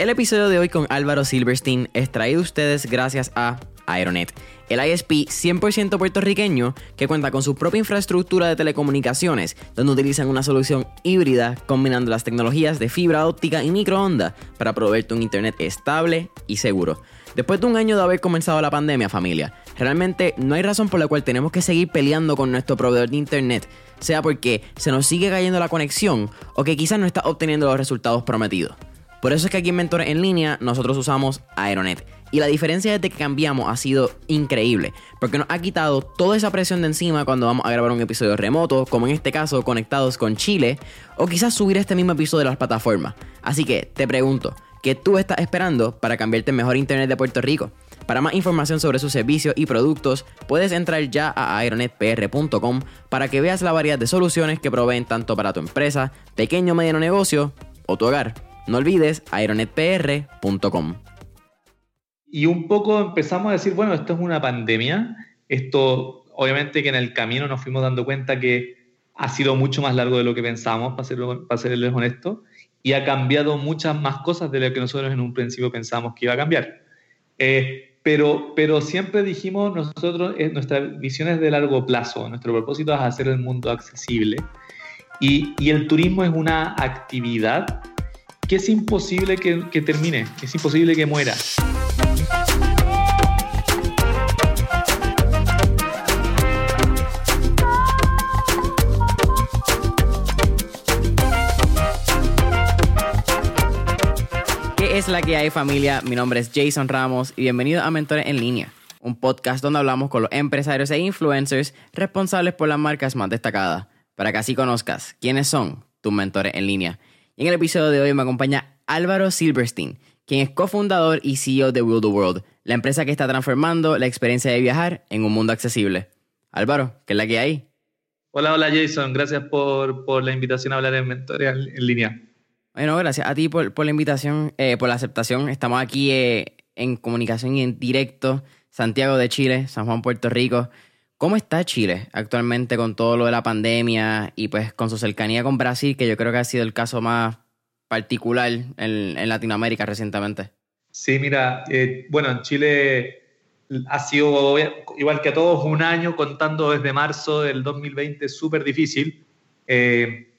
El episodio de hoy con Álvaro Silverstein es traído a ustedes gracias a Aeronet, el ISP 100% puertorriqueño que cuenta con su propia infraestructura de telecomunicaciones, donde utilizan una solución híbrida combinando las tecnologías de fibra óptica y microondas para proveerte un internet estable y seguro. Después de un año de haber comenzado la pandemia, familia, realmente no hay razón por la cual tenemos que seguir peleando con nuestro proveedor de internet, sea porque se nos sigue cayendo la conexión o que quizás no está obteniendo los resultados prometidos. Por eso es que aquí en Mentores en línea nosotros usamos Aeronet. Y la diferencia desde que cambiamos ha sido increíble, porque nos ha quitado toda esa presión de encima cuando vamos a grabar un episodio remoto, como en este caso conectados con Chile, o quizás subir este mismo episodio de las plataformas. Así que te pregunto, ¿qué tú estás esperando para cambiarte en mejor internet de Puerto Rico? Para más información sobre sus servicios y productos, puedes entrar ya a aeronetpr.com para que veas la variedad de soluciones que proveen tanto para tu empresa, pequeño o mediano negocio o tu hogar. No olvides aeronetpr.com. Y un poco empezamos a decir, bueno, esto es una pandemia. Esto, obviamente que en el camino nos fuimos dando cuenta que ha sido mucho más largo de lo que pensábamos, para, serlo, para serles honestos, y ha cambiado muchas más cosas de lo que nosotros en un principio pensábamos que iba a cambiar. Eh, pero, pero siempre dijimos nosotros, eh, nuestra visión es de largo plazo, nuestro propósito es hacer el mundo accesible. Y, y el turismo es una actividad que es imposible que, termine, es imposible que muera. ¿Qué es la que hay familia? Mi nombre es Jason Ramos y bienvenido a Mentores en línea, un podcast donde hablamos con los empresarios e influencers responsables por las marcas más destacadas, para que así conozcas quiénes son tus mentores en línea en el episodio de hoy me acompaña Álvaro Silverstein, quien es cofundador y CEO de Will the World, la empresa que está transformando la experiencia de viajar en un mundo accesible. Álvaro, ¿qué es la que hay? Hola, hola Jason, gracias por, la invitación a hablar en Mentores en línea. Bueno, gracias a ti por, la invitación, eh, por la aceptación. Estamos aquí eh, en comunicación y en directo, Santiago de Chile, San Juan, Puerto Rico. ¿Cómo está Chile actualmente con todo lo de la pandemia y pues con su cercanía con Brasil, que yo creo que ha sido el caso más particular en, Latinoamérica recientemente? Sí, mira, eh, bueno, en Chile ha sido, igual que a todos, un año contando desde marzo del 2020 súper difícil. Eh,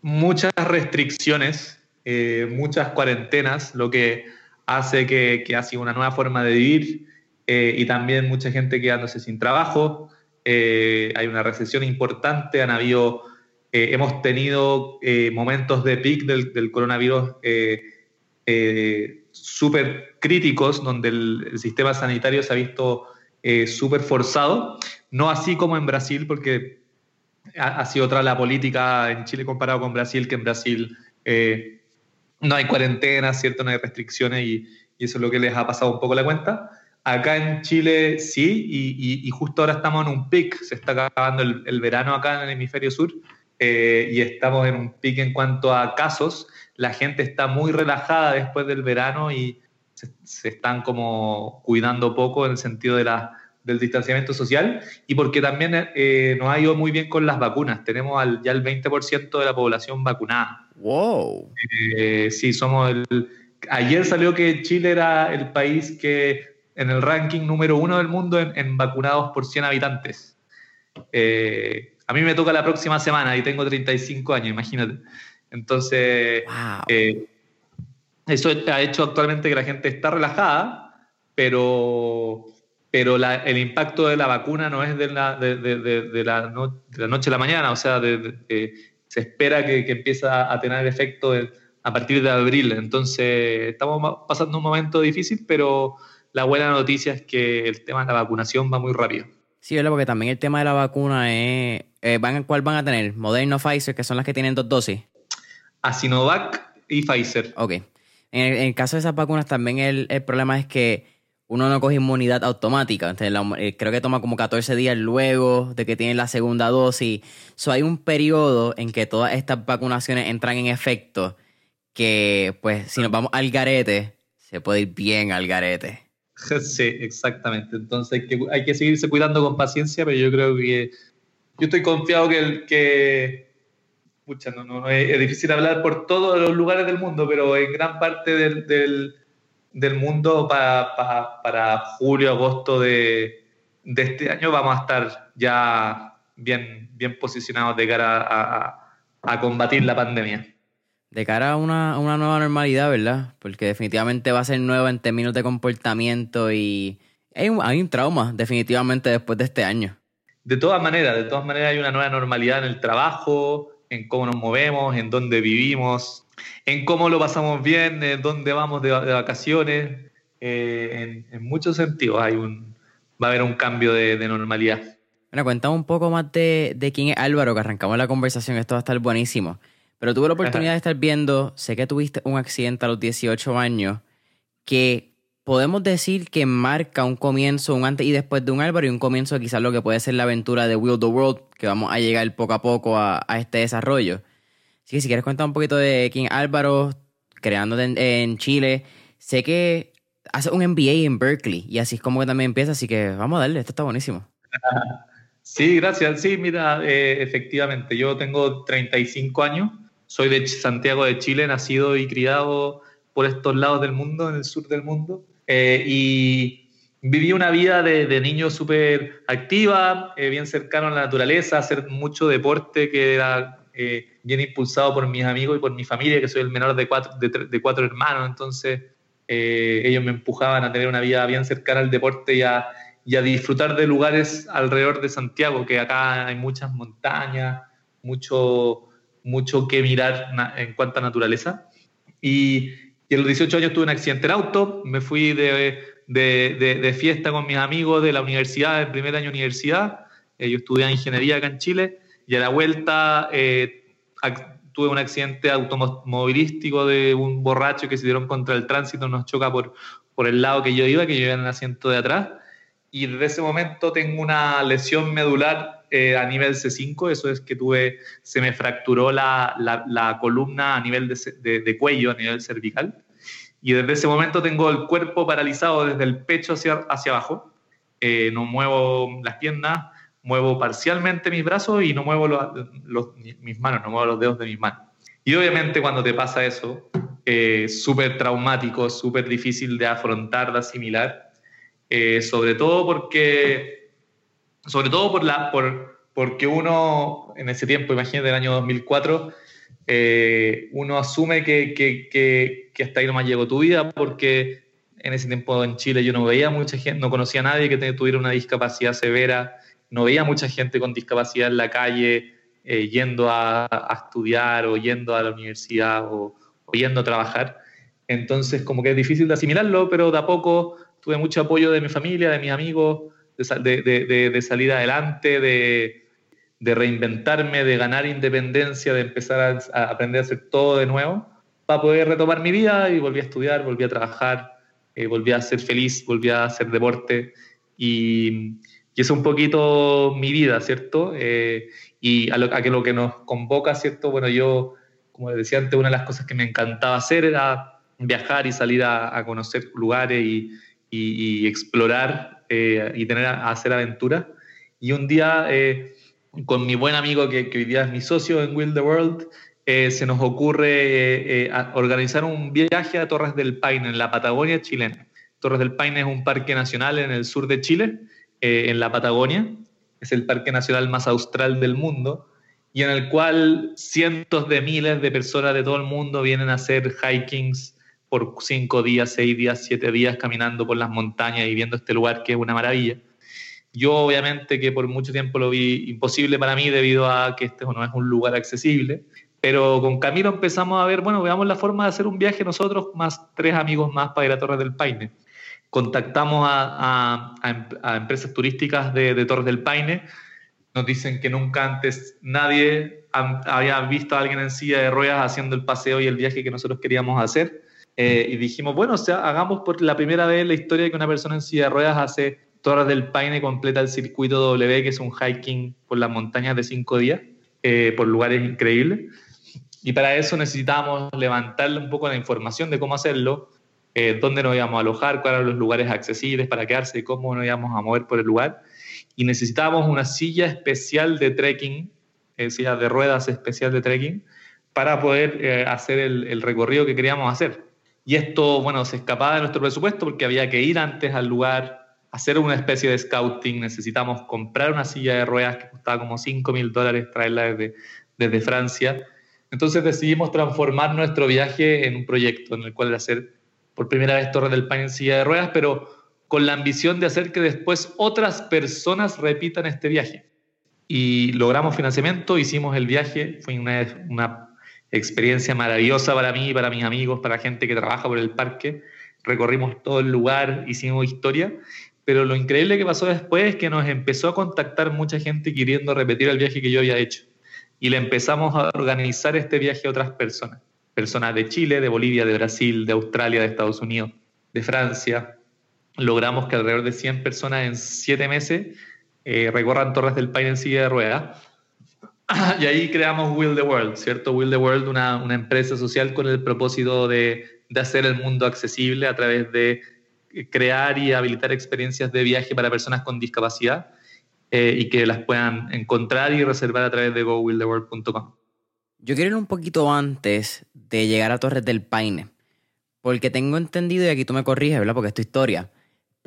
muchas restricciones, eh, muchas cuarentenas, lo que hace que, que ha sido una nueva forma de vivir eh, y también mucha gente quedándose sin trabajo. Eh, hay una recesión importante, han habido, eh, hemos tenido momentos de pic del, coronavirus súper críticos, donde el, sistema sanitario se ha visto súper forzado, no así como en Brasil, porque ha, sido otra la política en Chile comparado con Brasil, que en Brasil no hay cuarentena, ¿cierto? No hay restricciones y, y, eso es lo que les ha pasado un poco la cuenta. Acá en Chile sí, y, justo ahora estamos en un pic, se está acabando el, verano acá en el hemisferio sur, eh, y estamos en un pic en cuanto a casos. La gente está muy relajada después del verano y se, están como cuidando poco en el sentido de la, del distanciamiento social y porque también eh, nos ha ido muy bien con las vacunas. Tenemos ya el 20% de la población vacunada. ¡Wow! Eh, sí, somos el... Ayer salió que Chile era el país que en el ranking número uno del mundo en, vacunados por 100 habitantes. Eh, a mí me toca la próxima semana y tengo 35 años, imagínate. Entonces, eh, eso ha hecho actualmente que la gente está relajada, pero, pero el impacto de la vacuna no es de la, de, la, noche a la mañana, o sea, se espera que, que empiece a tener efecto a partir de abril. Entonces, estamos pasando un momento difícil, pero la buena noticia es que el tema de la vacunación va muy rápido. Sí, ¿verdad? Porque también el tema de la vacuna es, eh, van, ¿cuál van a tener? Moderna o Pfizer, que son las que tienen dos dosis. A Sinovac y Pfizer. Ok. En el, caso de esas vacunas también el, problema es que uno no coge inmunidad automática. Eh, creo que toma como 14 días luego de que tiene la segunda dosis. So, hay un periodo en que todas estas vacunaciones entran en efecto que, pues, si nos vamos al garete, se puede ir bien al garete. Sí, exactamente. Entonces hay que, hay que seguirse cuidando con paciencia, pero yo creo que yo estoy confiado que, que, pucha, no, no, es, difícil hablar por todos los lugares del mundo, pero en gran parte del, del, mundo para, para, julio, agosto de, de, este año vamos a estar ya bien, bien posicionados de cara a, a, combatir la pandemia. De cara a una, a una, nueva normalidad, ¿verdad? Porque definitivamente va a ser nueva en términos de comportamiento y hay un, hay un trauma definitivamente después de este año. De todas maneras, de todas maneras hay una nueva normalidad en el trabajo, en cómo nos movemos, en dónde vivimos, en cómo lo pasamos bien, en dónde vamos de, vacaciones. Eh, en, muchos sentidos hay un, va a haber un cambio de, normalidad. Bueno, cuéntame un poco más de, de, quién es Álvaro, que arrancamos la conversación, esto va a estar buenísimo. Pero tuve la oportunidad de estar viendo, sé que tuviste un accidente a los 18 años, que podemos decir que marca un comienzo, un antes y después de un Álvaro y un comienzo quizás lo que puede ser la aventura de Will the World, que vamos a llegar poco a poco a, este desarrollo. Así que si quieres contar un poquito de quién Álvaro, creando en, Chile, sé que hace un MBA en Berkeley y así es como que también empieza, así que vamos a darle, esto está buenísimo. Sí, gracias. Sí, mira, eh, efectivamente, yo tengo 35 años, soy de Santiago de Chile, nacido y criado por estos lados del mundo, en el sur del mundo. Eh, y viví una vida de, niño súper activa, eh, bien cercano a la naturaleza, hacer mucho deporte que era eh, bien impulsado por mis amigos y por mi familia, que soy el menor de cuatro, de, cuatro hermanos, entonces ellos me empujaban a tener una vida bien cercana al deporte y a, y a disfrutar de lugares alrededor de Santiago, que acá hay muchas montañas, mucho, mucho que mirar en cuanto a naturaleza. Y, y a los 18 años tuve un accidente en auto, me fui de, de, de, fiesta con mis amigos de la universidad, el primer año de universidad. Eh, yo estudié ingeniería acá en Chile y a la vuelta eh, tuve un accidente automovilístico de un borracho que se dieron contra el tránsito, nos choca por, por el lado que yo iba, que yo iba en el asiento de atrás. Y desde ese momento tengo una lesión medular eh, a nivel C5, eso es que tuve, se me fracturó la, la, columna a nivel de, de, cuello, a nivel cervical, y desde ese momento tengo el cuerpo paralizado desde el pecho hacia, hacia abajo, eh, no muevo las piernas, muevo parcialmente mis brazos y no muevo los, mis manos, no muevo los dedos de mis manos. Y obviamente cuando te pasa eso, eh, súper traumático, súper difícil de afrontar, de asimilar, sobre todo porque sobre todo por la, por, porque uno en ese tiempo, imagínate el año 2004, eh, uno asume que, que, que, hasta ahí nomás llegó tu vida porque en ese tiempo en Chile yo no veía mucha gente, no conocía a nadie que tuviera una discapacidad severa, no veía mucha gente con discapacidad en la calle eh, yendo a, a, estudiar o yendo a la universidad o, o, yendo a trabajar. Entonces como que es difícil de asimilarlo, pero de a poco tuve mucho apoyo de mi familia, de mis amigos, de, salir adelante, de, reinventarme, de ganar independencia, de empezar a, aprender a hacer todo de nuevo, para poder retomar mi vida y volví a estudiar, volví a trabajar, eh, volví a ser feliz, volví a hacer deporte y, y es un poquito mi vida, ¿cierto? Eh, y a, lo, que lo que nos convoca, ¿cierto? Bueno, yo, como decía antes, una de las cosas que me encantaba hacer era viajar y salir a, conocer lugares y, y explorar eh, y tener a, hacer aventuras. Y un día, eh, con mi buen amigo, que, hoy día es mi socio en Will the World, eh, se nos ocurre organizar un viaje a Torres del Paine, en la Patagonia chilena. Torres del Paine es un parque nacional en el sur de Chile, en la Patagonia. Es el parque nacional más austral del mundo y en el cual cientos de miles de personas de todo el mundo vienen a hacer hikings por cinco días, seis días, siete días caminando por las montañas y viendo este lugar que es una maravilla. Yo obviamente que por mucho tiempo lo vi imposible para mí debido a que este no es un lugar accesible, pero con Camilo empezamos a ver, bueno, veamos la forma de hacer un viaje nosotros, más tres amigos más para ir a Torres del Paine. Contactamos a, a, empresas turísticas de, de, Torres del Paine, nos dicen que nunca antes nadie había visto a alguien en silla de ruedas haciendo el paseo y el viaje que nosotros queríamos hacer eh, y dijimos, bueno, o sea, hagamos por la primera vez la historia que una persona en silla de ruedas hace Torres del Paine completa el circuito W, que es un hiking por las montañas de cinco días, eh, por lugares increíbles. Y para eso necesitábamos levantarle un poco la información de cómo hacerlo, eh, dónde nos íbamos a alojar, cuáles eran los lugares accesibles para quedarse, cómo nos íbamos a mover por el lugar. Y necesitábamos una silla especial de trekking eh, sillas de ruedas especial de trekking, para poder eh, hacer el, recorrido que queríamos hacer. Y esto, bueno, se escapaba de nuestro presupuesto porque había que ir antes al lugar, hacer una especie de scouting, necesitamos comprar una silla de ruedas que costaba como 5 mil dólares traerla desde, desde Francia. Entonces decidimos transformar nuestro viaje en un proyecto en el cual hacer por primera vez Torre del Paine en silla de ruedas, pero con la ambición de hacer que después otras personas repitan este viaje. Y logramos financiamiento, hicimos el viaje, fue una, una experiencia maravillosa para mí, para mis amigos, para la gente que trabaja por el parque. Recorrimos todo el lugar, hicimos historia, pero lo increíble que pasó después es que nos empezó a contactar mucha gente queriendo repetir el viaje que yo había hecho. Y le empezamos a organizar este viaje a otras personas personas de Chile, de Bolivia, de Brasil, de Australia, de Estados Unidos, de Francia. Logramos que alrededor de 100 personas en 7 meses eh, recorran Torres del Paine en silla de ruedas. Y ahí creamos Will the World, ¿cierto? Will the World, una, una empresa social con el propósito de, de hacer el mundo accesible a través de crear y habilitar experiencias de viaje para personas con discapacidad eh, y que las puedan encontrar y reservar a través de gowilltheworld.com. Yo quiero ir un poquito antes de llegar a Torres del Paine. Porque tengo entendido, y aquí tú me corriges, ¿verdad? Porque es tu historia.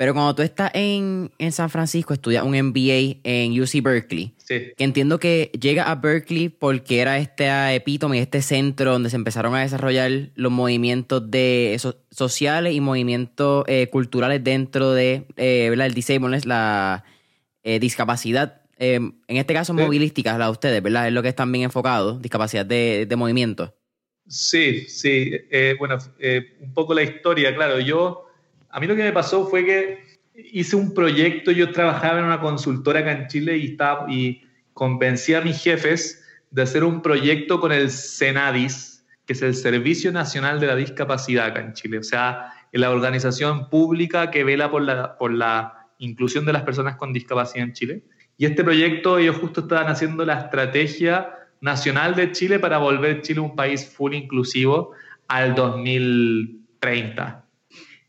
Pero cuando tú estás en, San Francisco, estudias un MBA en UC Berkeley. Que entiendo que llega a Berkeley porque era este epítome, este centro donde se empezaron a desarrollar los movimientos de, sociales y movimientos eh, culturales dentro de eh, el disableness, la eh, discapacidad Em, en este caso movilísticas, la de ustedes, ¿verdad? Es lo que están bien enfocados, discapacidad de, movimiento. Sí, sí. Eh, bueno, un poco la historia, claro. Yo, a mí lo que me pasó fue que hice un proyecto, yo trabajaba en una consultora acá en Chile y, estaba, y convencí a mis jefes de hacer un proyecto con el CENADIS, que es el Servicio Nacional de la Discapacidad acá en Chile. O sea, la organización pública que vela por la, por la inclusión de las personas con discapacidad en Chile. Y este proyecto, ellos justo estaban haciendo la estrategia nacional de Chile para volver Chile un país full inclusivo al 2030.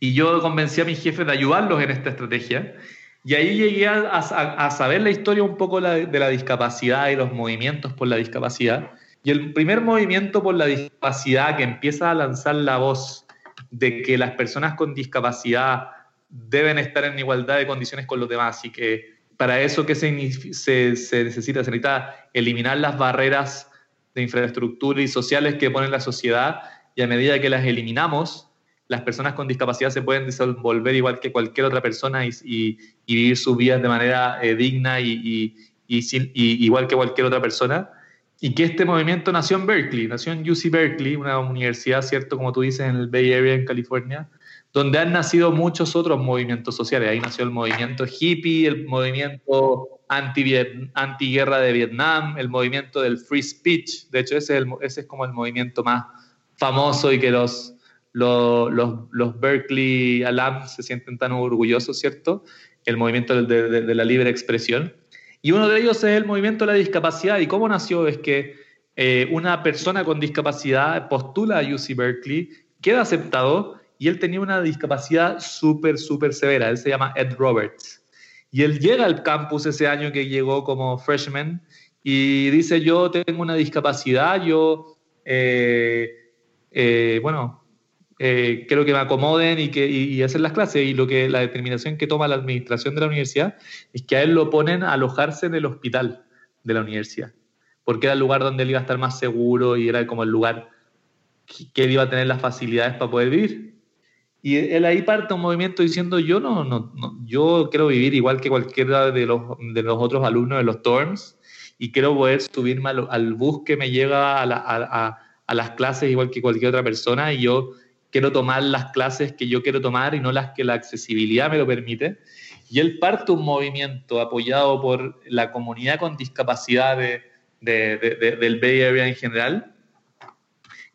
Y yo convencí a mis jefes de ayudarlos en esta estrategia. Y ahí llegué a, saber la historia un poco de la discapacidad y los movimientos por la discapacidad. Y el primer movimiento por la discapacidad que empieza a lanzar la voz de que las personas con discapacidad deben estar en igualdad de condiciones con los demás y que para eso, ¿qué se, necesita? Se necesita eliminar las barreras de infraestructura y sociales que pone la sociedad y a medida que las eliminamos, las personas con discapacidad se pueden desenvolver igual que cualquier otra persona y, vivir sus vidas de manera eh, digna y, igual que cualquier otra persona. Y que este movimiento nació en Berkeley, nació en UC Berkeley, una universidad, ¿cierto? Como tú dices, en el Bay Area, en California, donde han nacido muchos otros movimientos sociales. Ahí nació el movimiento hippie, el movimiento anti-guerra de Vietnam, el movimiento del free speech. De hecho, ese es, como el movimiento más famoso y que los, los, Berkeley alums se sienten tan orgullosos, ¿cierto? El movimiento de, la libre expresión. Y uno de ellos es el movimiento de la discapacidad. ¿Y cómo nació? Es que eh, una persona con discapacidad postula a UC Berkeley, queda aceptado y él tenía una discapacidad súper, súper severa. Él se llama Ed Roberts. Y él llega al campus ese año que llegó como freshman y dice, yo tengo una discapacidad, yo, eh, eh, bueno, eh, quiero que me acomoden y, que, y, las clases. Y lo que la determinación que toma la administración de la universidad es que a él lo ponen a alojarse en el hospital de la universidad, porque era el lugar donde él iba a estar más seguro y era como el lugar que él iba a tener las facilidades para poder vivir. Y él ahí parte un movimiento diciendo, yo no, no, yo quiero vivir igual que cualquiera de los, de los otros alumnos de los TORMS y quiero poder subirme al, bus que me llega a, a, a, las clases igual que cualquier otra persona y yo quiero tomar las clases que yo quiero tomar y no las que la accesibilidad me lo permite. Y él parte un movimiento apoyado por la comunidad con discapacidad de, de, del Bay Area en general,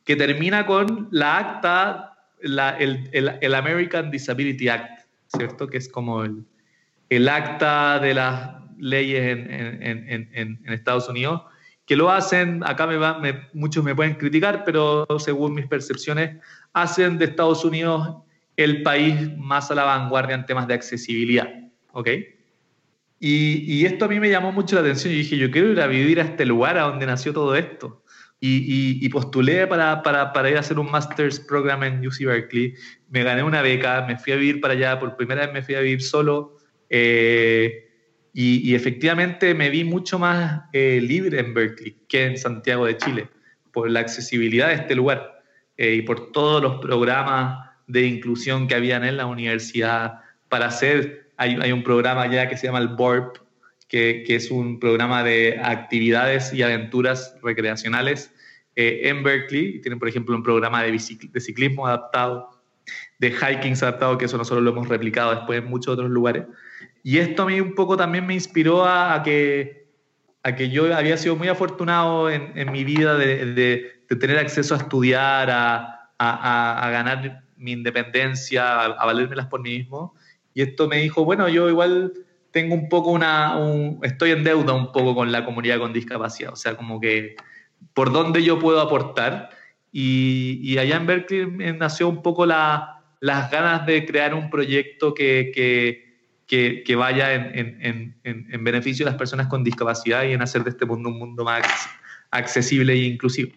que termina con la acta el, American Disability Act, ¿cierto? Que es como el, acta de las leyes en, Estados Unidos, que lo hacen, acá me muchos me pueden criticar, pero según mis percepciones, hacen de Estados Unidos el país más a la vanguardia en temas de accesibilidad, ¿ok? Y, esto a mí me llamó mucho la atención. Yo dije, yo quiero ir a vivir a este lugar a donde nació todo esto. Y, postulé para, para, para, ir a hacer un master's program en UC Berkeley. Me gané una beca, me fui a vivir para allá. Por primera vez me fui a vivir solo. Eh, y, efectivamente me vi mucho más eh, libre en Berkeley que en Santiago de Chile, por la accesibilidad de este lugar eh, y por todos los programas de inclusión que habían en la universidad para hacer hay, un programa ya que se llama el BORP, que, es un programa de actividades y aventuras recreacionales eh, en Berkeley. Tienen, por ejemplo, un programa de, de ciclismo adaptado, de hiking adaptado, que eso nosotros lo hemos replicado después en muchos otros lugares. Y esto a mí un poco también me inspiró a, que, a que yo había sido muy afortunado en, mi vida de, tener acceso a estudiar, a, a ganar mi independencia, a, valérmelas por mí mismo. Y esto me dijo, bueno, yo igual tengo un poco una, estoy en deuda un poco con la comunidad con discapacidad, o sea, como que por dónde yo puedo aportar. Y, allá en Berkeley nació un poco la, las ganas de crear un proyecto que, que, que, vaya en, en, en, beneficio de las personas con discapacidad y en hacer de este mundo un mundo más accesible e inclusivo.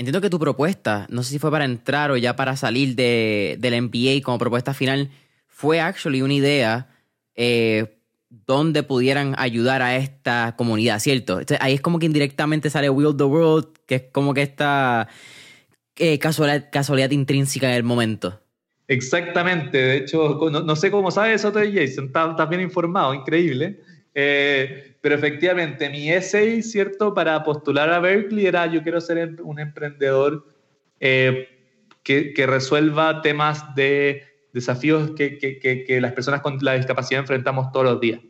Entiendo que tu propuesta, no sé si fue para entrar o ya para salir de, del MBA como propuesta final, fue actually una idea eh, donde pudieran ayudar a esta comunidad, ¿cierto? ahí es como que indirectamente sale Will the World, que es como que esta eh, casualidad, intrínseca en el momento. Exactamente, de hecho, no, sé cómo sabes eso Jason, estás bien informado, increíble. Eh, pero efectivamente, mi essay, ¿cierto? Para postular a Berkeley era yo quiero ser un emprendedor que, que, resuelva temas de desafíos que, que, que, las personas con la discapacidad enfrentamos todos los días.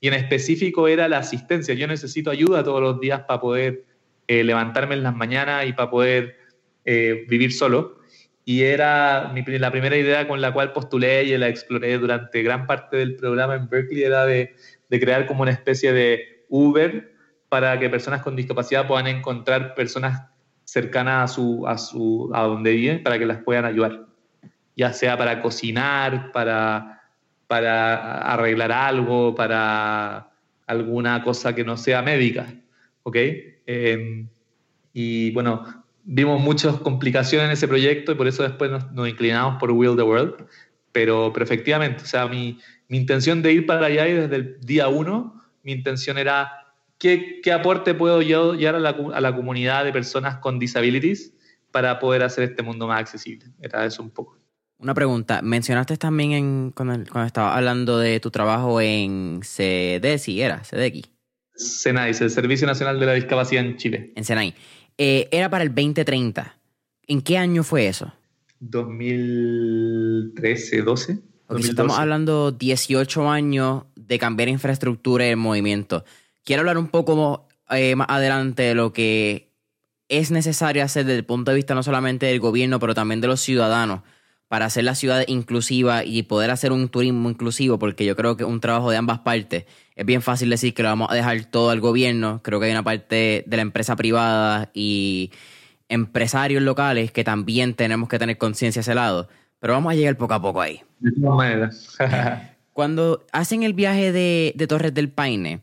Y en específico era la asistencia. Yo necesito ayuda todos los días para poder eh, levantarme en las mañanas y para poder eh, vivir solo. Y era mi, la primera idea con la cual postulé y la exploré durante gran parte del programa en Berkeley, era de, de crear como una especie de Uber para que personas con discapacidad puedan encontrar personas cercanas a, su, a, su, a donde viven para que las puedan ayudar ya sea para cocinar, para, para arreglar algo, para alguna cosa que no sea médica. ¿Ok? Em, y bueno, vimos muchas complicaciones en ese proyecto y por eso después nos, inclinamos por Will the World. Pero, pero efectivamente, o sea, mi, mi, intención de ir para allá y desde el día uno, mi intención era qué, qué aporte puedo yo llevar a la, a la comunidad de personas con disabilities para poder hacer este mundo más accesible. Era eso un poco. Una pregunta, mencionaste también en, cuando, cuando estaba hablando de tu trabajo en CDECI, ¿era? CDX. SENAI, el Servicio Nacional de la Discapacidad en Chile. En SENAI. Eh, era para el 2030. ¿En qué año fue eso? 2013, 12. Estamos hablando 18 años de cambiar infraestructura y el movimiento. Quiero hablar un poco eh, más adelante de lo que es necesario hacer desde el punto de vista no solamente del gobierno, pero también de los ciudadanos para hacer la ciudad inclusiva y poder hacer un turismo inclusivo, porque yo creo que es un trabajo de ambas partes. Es bien fácil decir que lo vamos a dejar todo al gobierno. Creo que hay una parte de la empresa privada y empresarios locales que también tenemos que tener conciencia a ese lado. Pero vamos a llegar poco a poco ahí. De todas maneras. Cuando hacen el viaje de, de Torres del Paine,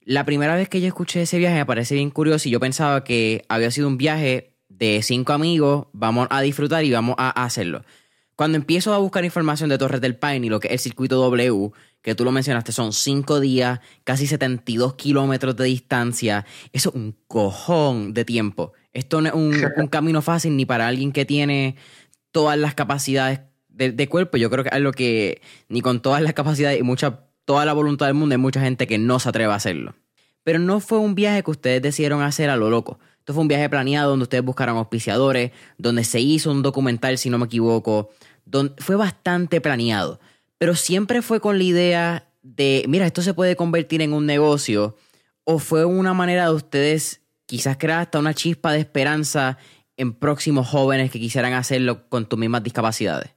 la primera vez que yo escuché ese viaje me parece bien curioso y yo pensaba que había sido un viaje de cinco amigos, vamos a disfrutar y vamos a hacerlo. Cuando empiezo a buscar información de Torres del Paine y lo que es el circuito W, que tú lo mencionaste, son cinco días, casi 72 kilómetros de distancia. Eso es un cojón de tiempo. Esto no es un, camino fácil ni para alguien que tiene todas las capacidades de, cuerpo. Yo creo que es lo que ni con todas las capacidades y mucha, toda la voluntad del mundo hay mucha gente que no se atreve a hacerlo. Pero no fue un viaje que ustedes decidieron hacer a lo loco. Esto fue un viaje planeado donde ustedes buscaron auspiciadores, donde se hizo un documental, si no me equivoco, donde fue bastante planeado. Pero siempre fue con la idea de, mira, esto se puede convertir en un negocio. O fue una manera de ustedes quizás crear hasta una chispa de esperanza en próximos jóvenes que quisieran hacerlo con tus mismas discapacidades.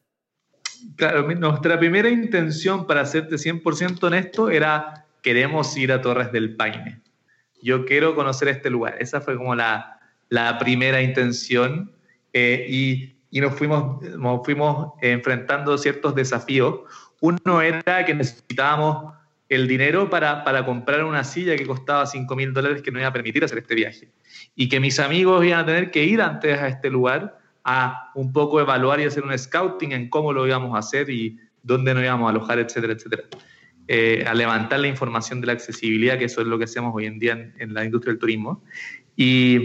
Claro, nuestra primera intención, para serte 100% honesto, era queremos ir a Torres del Paine yo quiero conocer este lugar. Esa fue como la, la primera intención eh, y, y, nos, fuimos, nos fuimos enfrentando ciertos desafíos. Uno era que necesitábamos el dinero para, para comprar una silla que costaba 5 mil dólares que no iba a permitir hacer este viaje. Y que mis amigos iban a tener que ir antes a este lugar a un poco evaluar y hacer un scouting en cómo lo íbamos a hacer y dónde nos íbamos a alojar, etcétera, etcétera. Eh, a levantar la información de la accesibilidad, que eso es lo que hacemos hoy en día en, la industria del turismo. Y,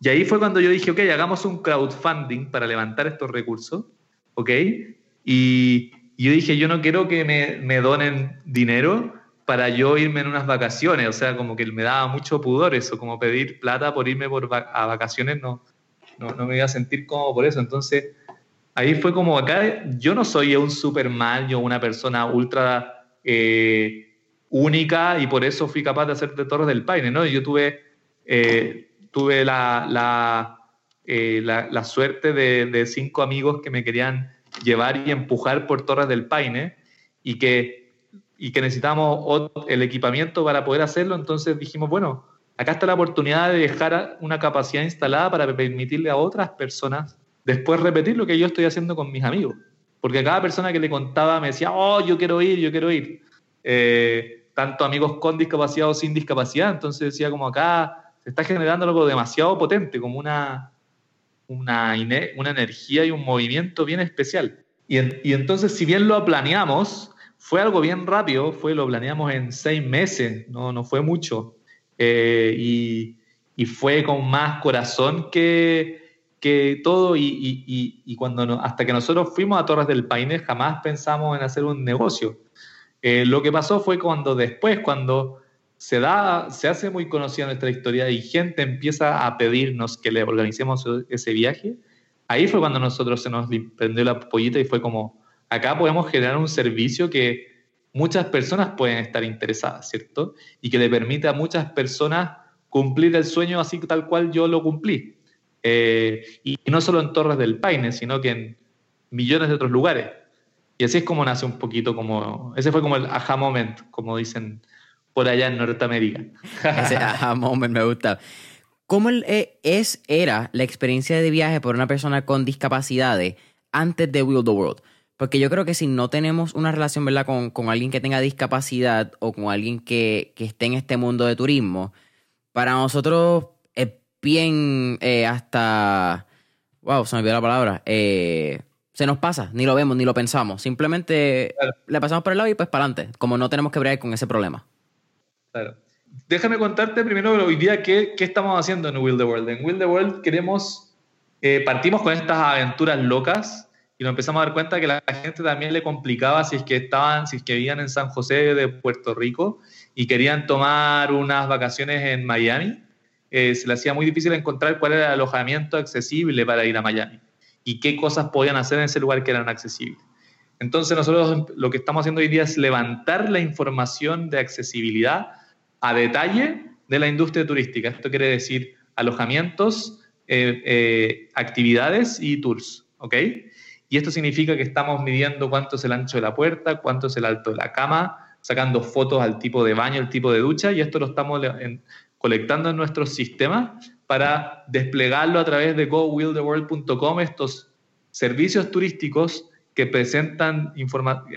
y, ahí fue cuando yo dije, ok, hagamos un crowdfunding para levantar estos recursos, ok. Y, y yo dije, yo no quiero que me, me, donen dinero para yo irme en unas vacaciones, o sea, como que me daba mucho pudor eso, como pedir plata por irme por a vacaciones, no, no, no me iba a sentir cómodo por eso. Entonces, ahí fue como acá, yo no soy un Superman, yo una persona ultra eh, única y por eso fui capaz de hacer de Torres del Paine, ¿no? Yo tuve, eh, tuve la, la, eh, la, suerte de, cinco amigos que me querían llevar y empujar por Torres del Paine y que, y que necesitábamos el equipamiento para poder hacerlo, entonces dijimos, bueno, acá está la oportunidad de dejar una capacidad instalada para permitirle a otras personas después repetir lo que yo estoy haciendo con mis amigos. Porque cada persona que le contaba me decía, oh, yo quiero ir, yo quiero ir. Eh, tanto amigos con discapacidad o sin discapacidad. Entonces decía como acá se está generando algo demasiado potente, como una, una, una energía y un movimiento bien especial. Y, y, entonces, si bien lo planeamos, fue algo bien rápido, fue, lo planeamos en seis meses, no, no fue mucho. Eh, y, y, fue con más corazón que, que todo y, y, cuando hasta que nosotros fuimos a Torres del Paine jamás pensamos en hacer un negocio. Eh, lo que pasó fue cuando después, cuando se, da, se hace muy conocida nuestra historia y gente empieza a pedirnos que le organicemos ese viaje, ahí fue cuando nosotros se nos prendió la pollita y fue como, acá podemos generar un servicio que muchas personas pueden estar interesadas, ¿cierto? Y que le permite a muchas personas cumplir el sueño así tal cual yo lo cumplí. Eh, y no solo en Torres del Paine, sino que en millones de otros lugares. Y así es como nace un poquito como, ese fue como el aha moment, como dicen por allá en Norteamérica. ese aha moment me gusta. ¿Cómo eh, es, era la experiencia de viaje por una persona con discapacidades antes de Will the World? Porque yo creo que si no tenemos una relación, ¿verdad?, con, con alguien que tenga discapacidad o con alguien que, que esté en este mundo de turismo, para nosotros bien eh, hasta... Wow, se me olvidó la palabra. Eh, se nos pasa, ni lo vemos, ni lo pensamos. Simplemente le pasamos por el lado y pues para adelante, como no tenemos que bregar con ese problema. Claro. Déjame contarte primero hoy día qué, qué estamos haciendo en Will World. En Will World queremos, eh, partimos con estas aventuras locas y nos empezamos a dar cuenta que la gente también le complicaba si es que estaban, si es que vivían en San José de Puerto Rico y querían tomar unas vacaciones en Miami eh, se le hacía muy difícil encontrar cuál era el alojamiento accesible para ir a Miami y qué cosas podían hacer en ese lugar que eran accesibles. Entonces nosotros lo que estamos haciendo hoy día es levantar la información de accesibilidad a detalle de la industria turística. Esto quiere decir alojamientos, eh, eh, actividades y tours, ¿ok? Y esto significa que estamos midiendo cuánto es el ancho de la puerta, cuánto es el alto de la cama, sacando fotos al tipo de baño, el tipo de ducha, y esto lo estamos colectando en nuestros sistemas para desplegarlo a través de gowilltheworld.com, estos servicios turísticos que presentan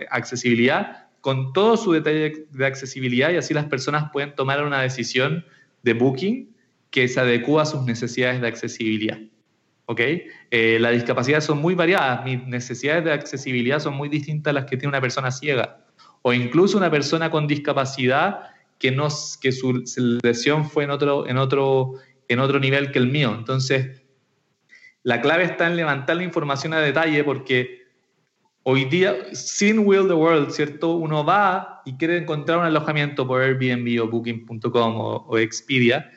accesibilidad con todo su detalle de accesibilidad y así las personas pueden tomar una decisión de booking que se adecua a sus necesidades de accesibilidad. ¿Ok? Eh, las discapacidades son muy variadas, mis necesidades de accesibilidad son muy distintas a las que tiene una persona ciega o incluso una persona con discapacidad que, no, que su lesión fue en otro, en, otro, en otro nivel que el mío. Entonces, la clave está en levantar la información a detalle porque hoy día, sin Will the World, ¿cierto? Uno va y quiere encontrar un alojamiento por Airbnb o Booking.com o, Expedia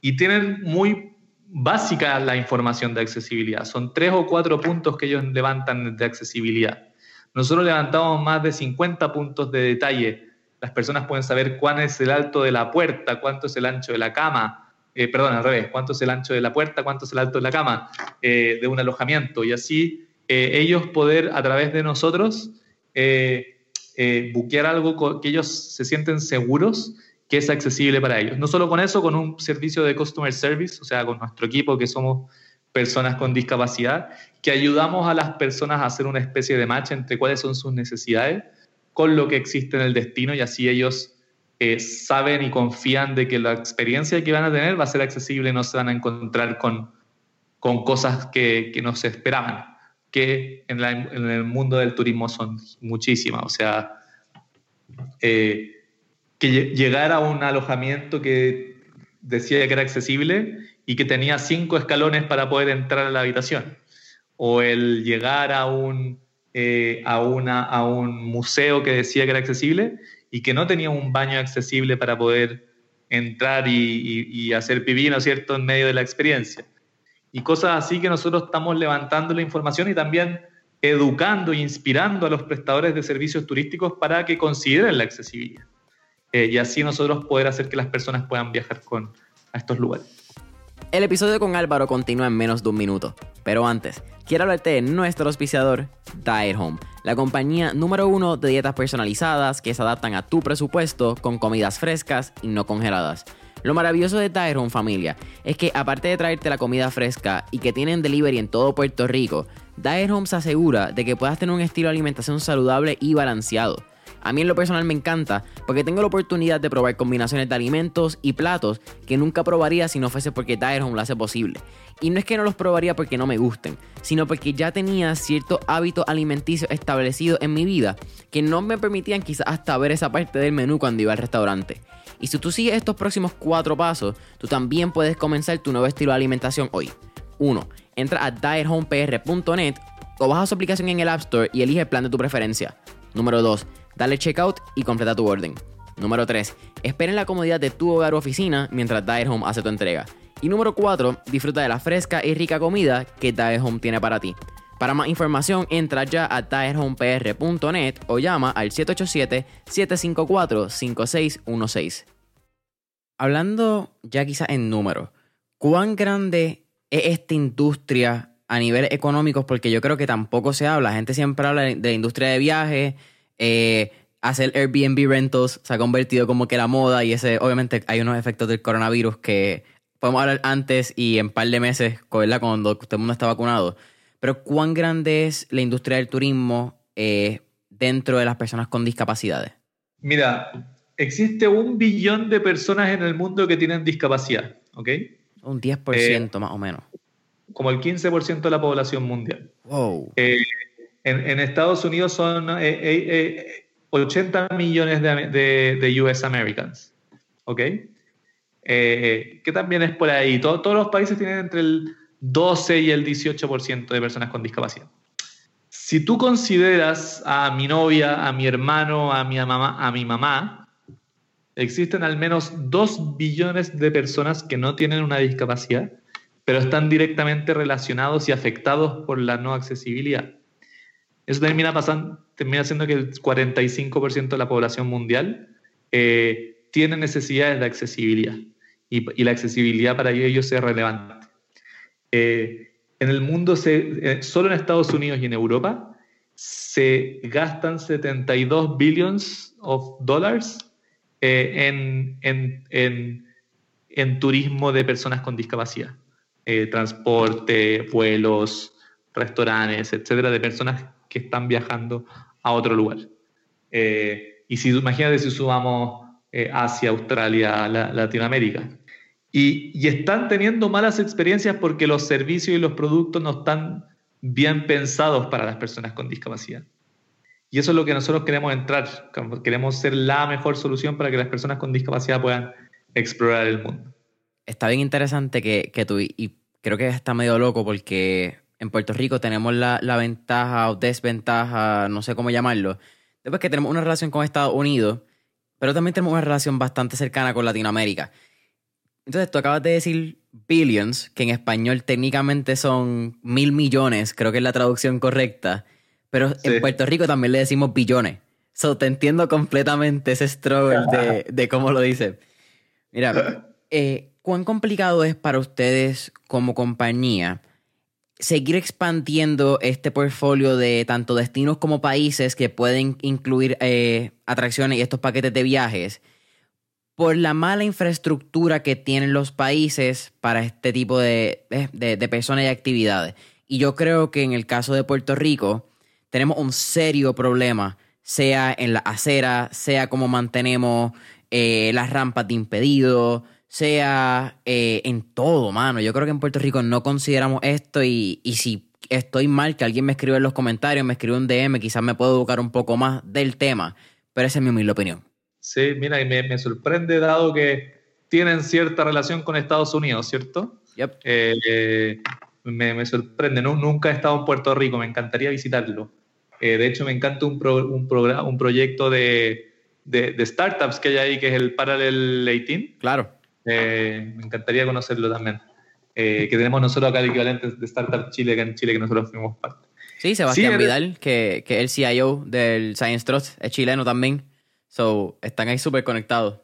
y tienen muy básica la información de accesibilidad. Son tres o cuatro puntos que ellos levantan de accesibilidad. Nosotros levantamos más de 50 puntos de detalle las personas pueden saber cuán es el alto de la puerta, cuánto es el ancho de la cama, eh, perdón, al revés, cuánto es el ancho de la puerta, cuánto es el alto de la cama eh, de un alojamiento y así eh, ellos poder a través de nosotros buquear algo que ellos se sienten seguros que es accesible para ellos. No solo con eso, con un servicio de customer service, o sea, con nuestro equipo que somos personas con discapacidad, que ayudamos a las personas a hacer una especie de match entre cuáles son sus necesidades con lo que existe en el destino y así ellos eh, saben y confían de que la experiencia que van a tener va a ser accesible no se van a encontrar con, con cosas que, que no se esperaban, que en, en, el mundo del turismo son muchísimas. O sea, eh, que llegar a un alojamiento que decía que era accesible y que tenía cinco escalones para poder entrar a la habitación. O el llegar a un, eh, a, una, a un museo que decía que era accesible y que no tenía un baño accesible para poder entrar y, y, hacer pipí, ¿no es cierto?, en medio de la experiencia. Y cosas así que nosotros estamos levantando la información y también educando e inspirando a los prestadores de servicios turísticos para que consideren la accesibilidad. Eh, y así nosotros poder hacer que las personas puedan viajar con, a estos lugares. El episodio con Álvaro continúa en menos de un minuto, pero antes, quiero hablarte de nuestro auspiciador, Diet Home, la compañía número uno de dietas personalizadas que se adaptan a tu presupuesto con comidas frescas y no congeladas. Lo maravilloso de Home familia es que aparte de traerte la comida fresca y que tienen delivery en todo Puerto Rico, Diet Home se asegura de que puedas tener un estilo de alimentación saludable y balanceado. A mí en lo personal me encanta porque tengo la oportunidad de probar combinaciones de alimentos y platos que nunca probaría si no fuese porque Diet Home lo hace posible. Y no es que no los probaría porque no me gusten, sino porque ya tenía ciertos hábitos alimenticios establecidos en mi vida que no me permitían quizás hasta ver esa parte del menú cuando iba al restaurante. Y si tú sigues estos próximos cuatro pasos, tú también puedes comenzar tu nuevo estilo de alimentación hoy. 1. Entra a diethomepr.net o baja su aplicación en el App Store y elige el plan de tu preferencia. Número 2 Dale checkout y completa tu orden. Número 3. Espera en la comodidad de tu hogar o oficina mientras Diet Home hace tu entrega. Y número 4. Disfruta de la fresca y rica comida que Diet Home tiene para ti. Para más información, entra ya a diethomepr.net o llama al 787-754-5616. Hablando ya quizás en números, ¿cuán grande es esta industria a nivel económico? Porque yo creo que tampoco se habla. La gente siempre habla de industria de viajes, eh, hacer Airbnb rentals se ha convertido como que la moda y ese, obviamente hay unos efectos del coronavirus que podemos hablar antes y en un par de meses, cuando todo el mundo está vacunado. Pero ¿cuán grande es la industria del turismo eh, dentro de las personas con discapacidades? Mira, existe un billón de personas en el mundo que tienen discapacidad, ¿ok? Un 10% eh, más o menos. Como el 15% de la población mundial. Wow. En, Estados Unidos son 80 eh, eh, eh, millones de, de, US Americans. ¿Ok? que también es por ahí. todos los países tienen entre el 12 y el 18% de personas con discapacidad. Si tú consideras a mi novia, a mi hermano, a mi mamá, a mi mamá, existen al menos 2 billones de personas que no tienen una discapacidad, pero están directamente relacionados y afectados por la no accesibilidad. Eso termina, pasando, que el 45% de la población mundial eh, tiene necesidades de accesibilidad y, la accesibilidad para ellos es relevante. Eh, en el mundo, se, eh, solo en Estados Unidos y en Europa, se gastan 72 billions of dollars en, en, en, en, turismo de personas con discapacidad. transporte, vuelos, restaurantes, etcétera, de personas que están viajando a otro lugar. Eh, y si imagínate si subamos eh, Asia, Australia, Latinoamérica. Y, están teniendo malas experiencias porque los servicios y los productos no están bien pensados para las personas con discapacidad. Y eso es lo que nosotros queremos entrar. Queremos ser la mejor solución para que las personas con discapacidad puedan explorar el mundo. Está bien interesante que, que tú, y creo que está medio loco porque en Puerto Rico tenemos la, ventaja o desventaja, no sé cómo llamarlo, después que tenemos una relación con Estados Unidos, pero también tenemos una relación bastante cercana con Latinoamérica. Entonces, tú acabas de decir billions, que en español técnicamente son mil millones, creo que es la traducción correcta, pero en Puerto Rico también le decimos billones. So, te entiendo completamente ese struggle de, de cómo lo dice. Mira, eh, ¿cuán complicado es para ustedes como compañía seguir expandiendo este portfolio de tanto destinos como países que pueden incluir eh, atracciones y estos paquetes de viajes por la mala infraestructura que tienen los países para este tipo de, de, personas y actividades. Y yo creo que en el caso de Puerto Rico tenemos un serio problema sea en la acera, sea cómo mantenemos eh, las rampas de impedido, sea eh, en todo, mano. Yo creo que en Puerto Rico no consideramos esto y, y si estoy mal, que alguien me escriba en los comentarios, me escribe un DM, quizás me puedo educar un poco más del tema, pero esa es mi humilde opinión. Sí, mira, y me, sorprende dado que tienen cierta relación con Estados Unidos, ¿cierto? Yep. Eh, me, sorprende, nunca he estado en Puerto Rico, me encantaría visitarlo. Eh, de hecho, me encanta un, un, un proyecto de, de, startups que hay ahí, que es el Parallel 18. Claro. Eh, me encantaría conocerlo también. Eh, que tenemos nosotros acá el equivalente de Startup Chile, que en Chile que nosotros fuimos parte. Sí, Sebastián Vidal, que, que es el CIO del Science Trust, es chileno también. So, están ahí súper conectados.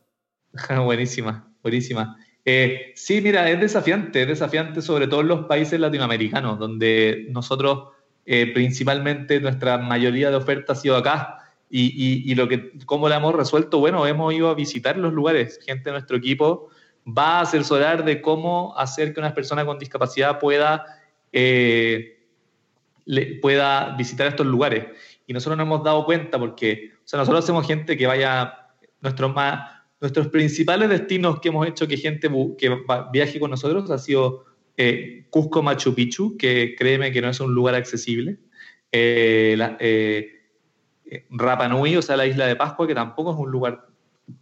buenísima, buenísima. Eh, sí, mira, es desafiante, es desafiante sobre todo en los países latinoamericanos, donde nosotros eh, principalmente nuestra mayoría de ofertas ha sido acá. Y, y, y, lo que, cómo lo hemos resuelto, bueno, hemos ido a visitar los lugares, gente de nuestro equipo va a asesorar de cómo hacer que una persona con discapacidad pueda, eh, pueda visitar estos lugares. Y nosotros nos hemos dado cuenta porque, sea, nosotros hacemos gente que vaya, nuestros, más, nuestros principales destinos que hemos hecho que gente que viaje con nosotros ha sido eh, Cusco Machu Picchu, que créeme que no es un lugar accesible. Eh, eh Rapa Nui, o sea, la isla de Pascua, que tampoco es un lugar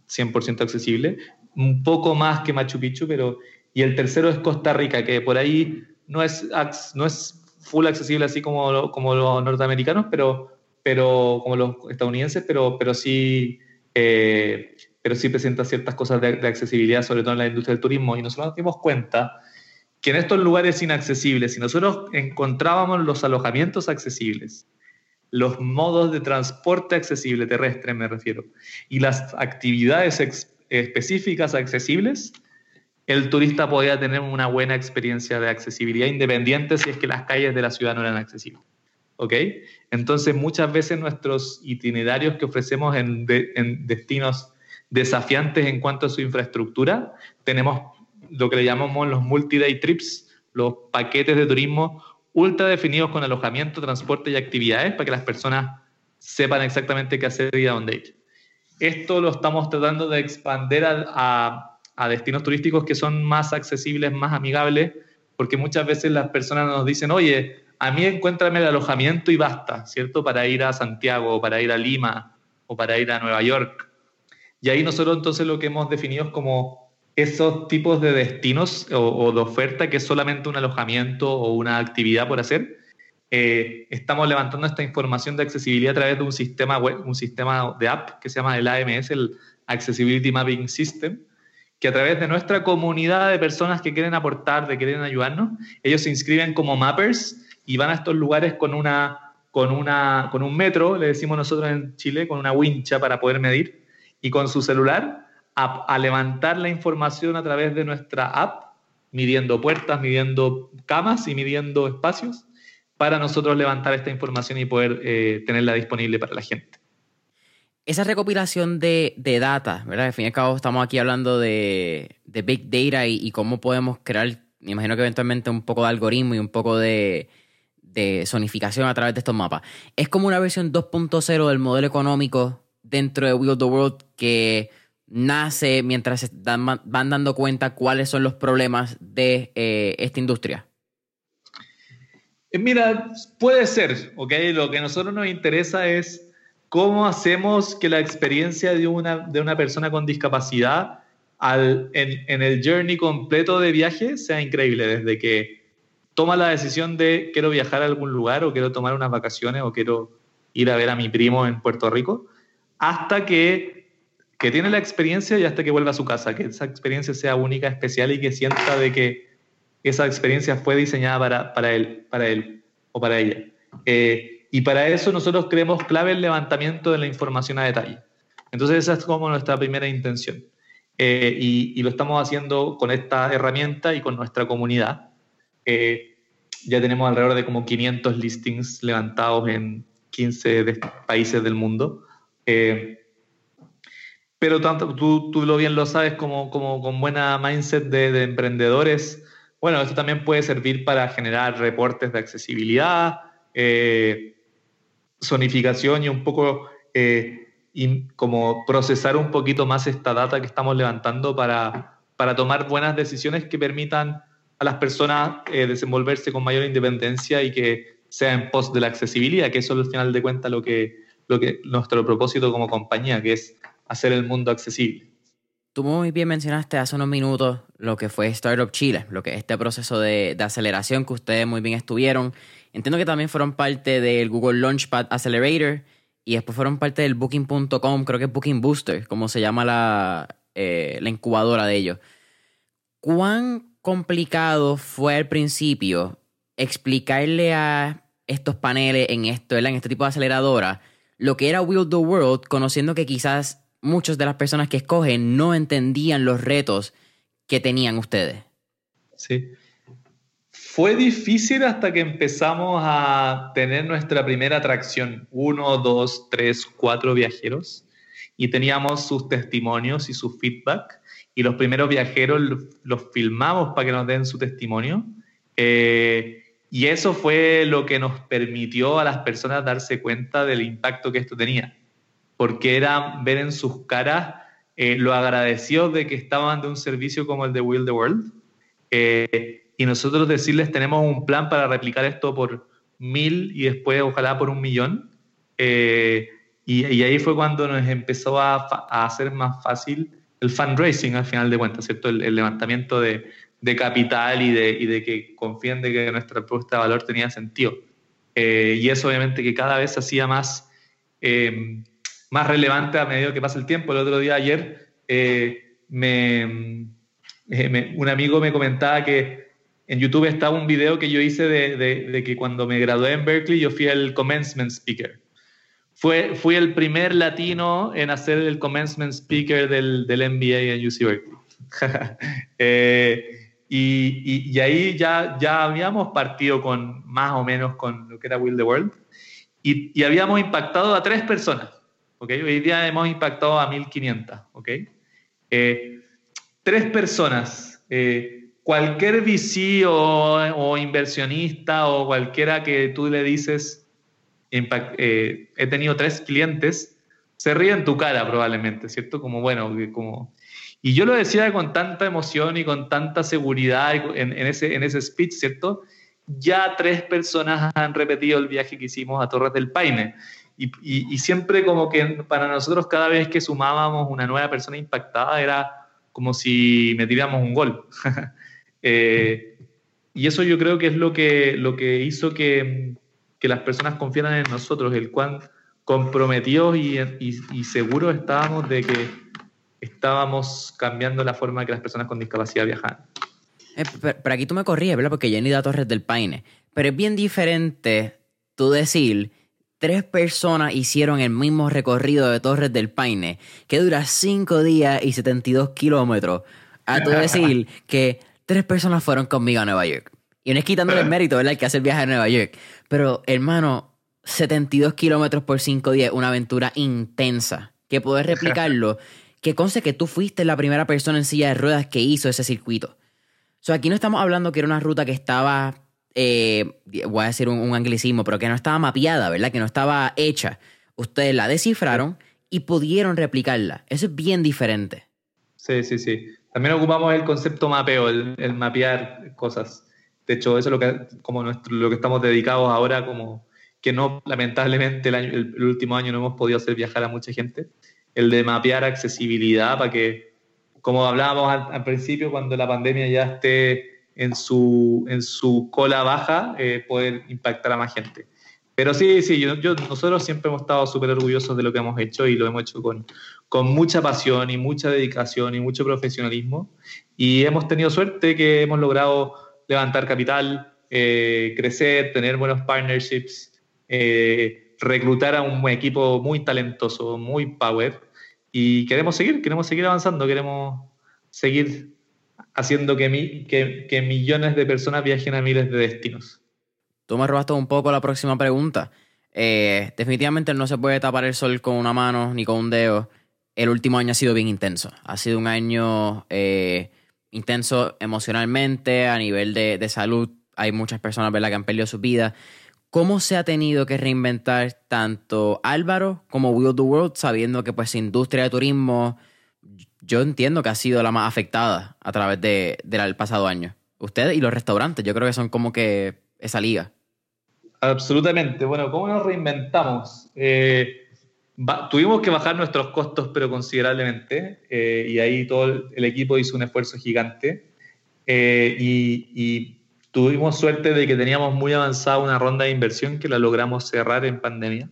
100% accesible un poco más que Machu Picchu, pero y el tercero es Costa Rica, que por ahí no es, no es full accesible así como, como los norteamericanos, pero, pero como los estadounidenses, pero, pero, sí, eh, pero sí presenta ciertas cosas de, accesibilidad, sobre todo en la industria del turismo. Y nosotros nos dimos cuenta que en estos lugares inaccesibles, si nosotros encontrábamos los alojamientos accesibles, los modos de transporte accesible, terrestre me refiero, y las actividades específicas, accesibles, el turista podía tener una buena experiencia de accesibilidad independiente si es que las calles de la ciudad no eran accesibles. ¿Ok? Entonces, muchas veces nuestros itinerarios que ofrecemos en, en destinos desafiantes en cuanto a su infraestructura, tenemos lo que le llamamos los multi-day trips, los paquetes de turismo ultra definidos con alojamiento, transporte y actividades para que las personas sepan exactamente qué hacer y a dónde ir. Esto lo estamos tratando de expandir a, destinos turísticos que son más accesibles, más amigables, porque muchas veces las personas nos dicen, oye, a mí encuéntrame el alojamiento y basta, ¿cierto? Para ir a Santiago, para ir a Lima, o para ir a Nueva York. Y ahí nosotros entonces lo que hemos definido es como esos tipos de destinos o, de oferta que es solamente un alojamiento o una actividad por hacer, eh, estamos levantando esta información de accesibilidad a través de un sistema web, un sistema de app que se llama el AMS, el Accessibility Mapping System, que a través de nuestra comunidad de personas que quieren aportar, de quieren ayudarnos, ellos se inscriben como mappers y van a estos lugares con una con una con un metro, le decimos nosotros en Chile, con una wincha para poder medir y con su celular a, levantar la información a través de nuestra app, midiendo puertas, midiendo camas y midiendo espacios para nosotros levantar esta información y poder eh, tenerla disponible para la gente. Esa recopilación de, data, ¿verdad? Al fin y al cabo estamos aquí hablando de, Big Data y, cómo podemos crear, me imagino que eventualmente un poco de algoritmo y un poco de, de zonificación a través de estos mapas. Es como una versión 2.0 del modelo económico dentro de Wheel the World que nace mientras van dando cuenta cuáles son los problemas de eh, esta industria. Eh, mira, puede ser, ¿ok? Lo que a nosotros nos interesa es cómo hacemos que la experiencia de una, de una persona con discapacidad al, en, en, el journey completo de viaje sea increíble, desde que toma la decisión de quiero viajar a algún lugar o quiero tomar unas vacaciones o quiero ir a ver a mi primo en Puerto Rico, hasta que, que tiene la experiencia y hasta que vuelva a su casa, que esa experiencia sea única, especial y que sienta de que esa experiencia fue diseñada para, para, él, para él o para ella. Eh, y para eso nosotros creemos clave el levantamiento de la información a detalle. Entonces esa es como nuestra primera intención. Eh, y, lo estamos haciendo con esta herramienta y con nuestra comunidad. Eh, ya tenemos alrededor de como 500 listings levantados en 15 países del mundo. pero tanto, tú, tú, lo bien lo sabes, como, como con buena mindset de, de emprendedores, bueno, esto también puede servir para generar reportes de accesibilidad, eh, zonificación y un poco eh, y como procesar un poquito más esta data que estamos levantando para, para tomar buenas decisiones que permitan a las personas eh, desenvolverse con mayor independencia y que sea en pos de la accesibilidad, que eso es al final de cuentas lo que, lo que nuestro propósito como compañía, que es hacer el mundo accesible. Tú muy bien mencionaste hace unos minutos lo que fue Startup Chile, lo que este proceso de, de, aceleración que ustedes muy bien estuvieron. Entiendo que también fueron parte del Google Launchpad Accelerator y después fueron parte del Booking.com, creo que es Booking Booster, como se llama la, eh, la incubadora de ellos. ¿Cuán complicado fue al principio explicarle a estos paneles en esto, en este tipo de aceleradora, lo que era Will the World, conociendo que quizás muchas de las personas que escogen no entendían los retos que tenían ustedes. Sí. Fue difícil hasta que empezamos a tener nuestra primera atracción, uno, dos, tres, cuatro viajeros, y teníamos sus testimonios y su feedback, y los primeros viajeros los filmamos para que nos den su testimonio. Eh, y eso fue lo que nos permitió a las personas darse cuenta del impacto que esto tenía porque era ver en sus caras eh, lo agradecidos de que estaban de un servicio como el de Will the World. Eh, y nosotros decirles, tenemos un plan para replicar esto por mil y después ojalá por un millón. Eh, y, ahí fue cuando nos empezó a, hacer más fácil el fundraising al final de cuentas, ¿cierto? El, levantamiento de, de, capital y de, y de que confíen de que nuestra propuesta de valor tenía sentido. y eso obviamente que cada vez hacía más más relevante a medida que pasa el tiempo. El otro día, ayer, eh, eh, me, un amigo me comentaba que en YouTube estaba un video que yo hice de, de, que cuando me gradué en Berkeley yo fui el commencement speaker. Fue, fui el primer latino en hacer el commencement speaker del, del MBA en UC Berkeley. eh, y, y, ahí ya, ya habíamos partido con más o menos con lo que era Will the World y, y habíamos impactado a tres personas. Hoy día hemos impactado a 1.500, ¿ok? Eh, tres personas, eh, cualquier VC o, inversionista o cualquiera que tú le dices, eh, he tenido tres clientes, se ríe en tu cara probablemente, ¿cierto? Como, bueno, como... Y yo lo decía con tanta emoción y con tanta seguridad en, ese, en ese speech, ¿cierto? Ya tres personas han repetido el viaje que hicimos a Torres del Paine. Y, siempre como que para nosotros cada vez que sumábamos una nueva persona impactada era como si metiéramos un gol. Eh, y eso yo creo que es lo que, lo que hizo que, que las personas confiaran en nosotros, el cuán comprometidos y, y, seguros estábamos de que estábamos cambiando la forma que las personas con discapacidad viajan. Eh, pero, aquí tú me corrías, ¿verdad? Porque yo ni da Torres del Paine. Pero es bien diferente tú decir tres personas hicieron el mismo recorrido de Torres del Paine, que dura cinco días y 72 kilómetros, a tú decir que tres personas fueron conmigo a Nueva York. Y no es quitándole el mérito, ¿verdad? El que hace el viaje a Nueva York. Pero, hermano, 72 kilómetros por cinco días, una aventura intensa. Que poder replicarlo, que conste que tú fuiste la primera persona en silla de ruedas que hizo ese circuito. O sea, aquí no estamos hablando que era una ruta que estaba eh, voy a decir un, anglicismo, pero que no estaba mapeada, ¿verdad? Que no estaba hecha. Ustedes la descifraron y pudieron replicarla. Eso es bien diferente. Sí, sí, sí. También ocupamos el concepto mapeo, el, mapear cosas. De hecho, eso es lo que, como lo que estamos dedicados ahora, como que no, lamentablemente, el, el, último año no hemos podido hacer viajar a mucha gente. El de mapear accesibilidad para que, como hablábamos al principio, cuando la pandemia ya esté en su, en su cola baja eh, poder impactar a más gente. Pero sí, sí, yo, nosotros siempre hemos estado súper orgullosos de lo que hemos hecho y lo hemos hecho con, con mucha pasión y mucha dedicación y mucho profesionalismo. Y hemos tenido suerte que hemos logrado levantar capital, eh, crecer, tener buenos partnerships, eh, reclutar a un equipo muy talentoso, muy power. Y queremos seguir, queremos seguir avanzando, queremos seguir haciendo que, millones de personas viajen a miles de destinos. Tú me robaste un poco la próxima pregunta. Eh, definitivamente no se puede tapar el sol con una mano ni con un dedo. El último año ha sido bien intenso. Ha sido un año intenso emocionalmente, a nivel de, salud. Hay muchas personas ¿verdad? que han perdido su vida. ¿cómo se ha tenido que reinventar tanto Álvaro como Will the World, sabiendo que pues industria de turismo, yo entiendo que ha sido la más afectada a través de, del pasado año? Ustedes y los restaurantes, yo creo que son como que esa liga. Absolutamente. Bueno, ¿cómo nos reinventamos? Eh, tuvimos que bajar nuestros costos, pero considerablemente, eh, y ahí todo el, equipo hizo un esfuerzo gigante. Eh, y, tuvimos suerte de que teníamos muy avanzada una ronda de inversión que la logramos cerrar en pandemia.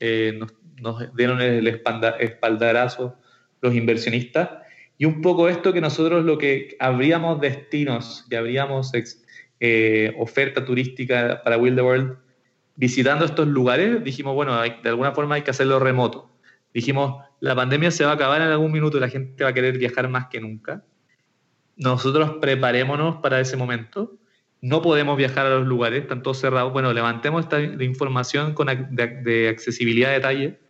Eh, nos, dieron el espaldarazo los inversionistas. Y un poco esto que nosotros lo que abríamos destinos y abríamos oferta turística para Wild the World visitando estos lugares, dijimos, bueno, de alguna forma hay que hacerlo remoto. Dijimos, la pandemia se va a acabar en algún minuto y la gente va a querer viajar más que nunca. Nosotros preparémonos para ese momento. No podemos viajar a los lugares, están todos cerrados. Bueno, levantemos esta información con, de, accesibilidad de detalle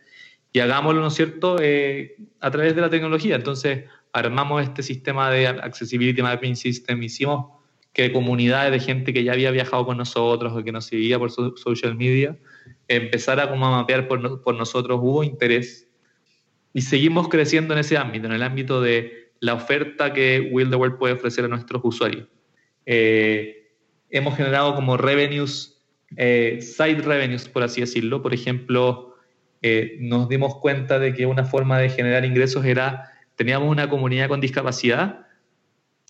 y hagámoslo, ¿no es cierto?, eh, a través de la tecnología. Entonces, armamos este sistema de Accessibility Mapping System, hicimos que comunidades de gente que ya había viajado con nosotros o que nos seguía por social media empezara como a mapear por, nosotros, hubo interés y seguimos creciendo en ese ámbito, en el ámbito de la oferta que Will the World puede ofrecer a nuestros usuarios. Eh, hemos generado como revenues, eh, side revenues, por así decirlo. Por ejemplo, eh, nos dimos cuenta de que una forma de generar ingresos era, teníamos una comunidad con discapacidad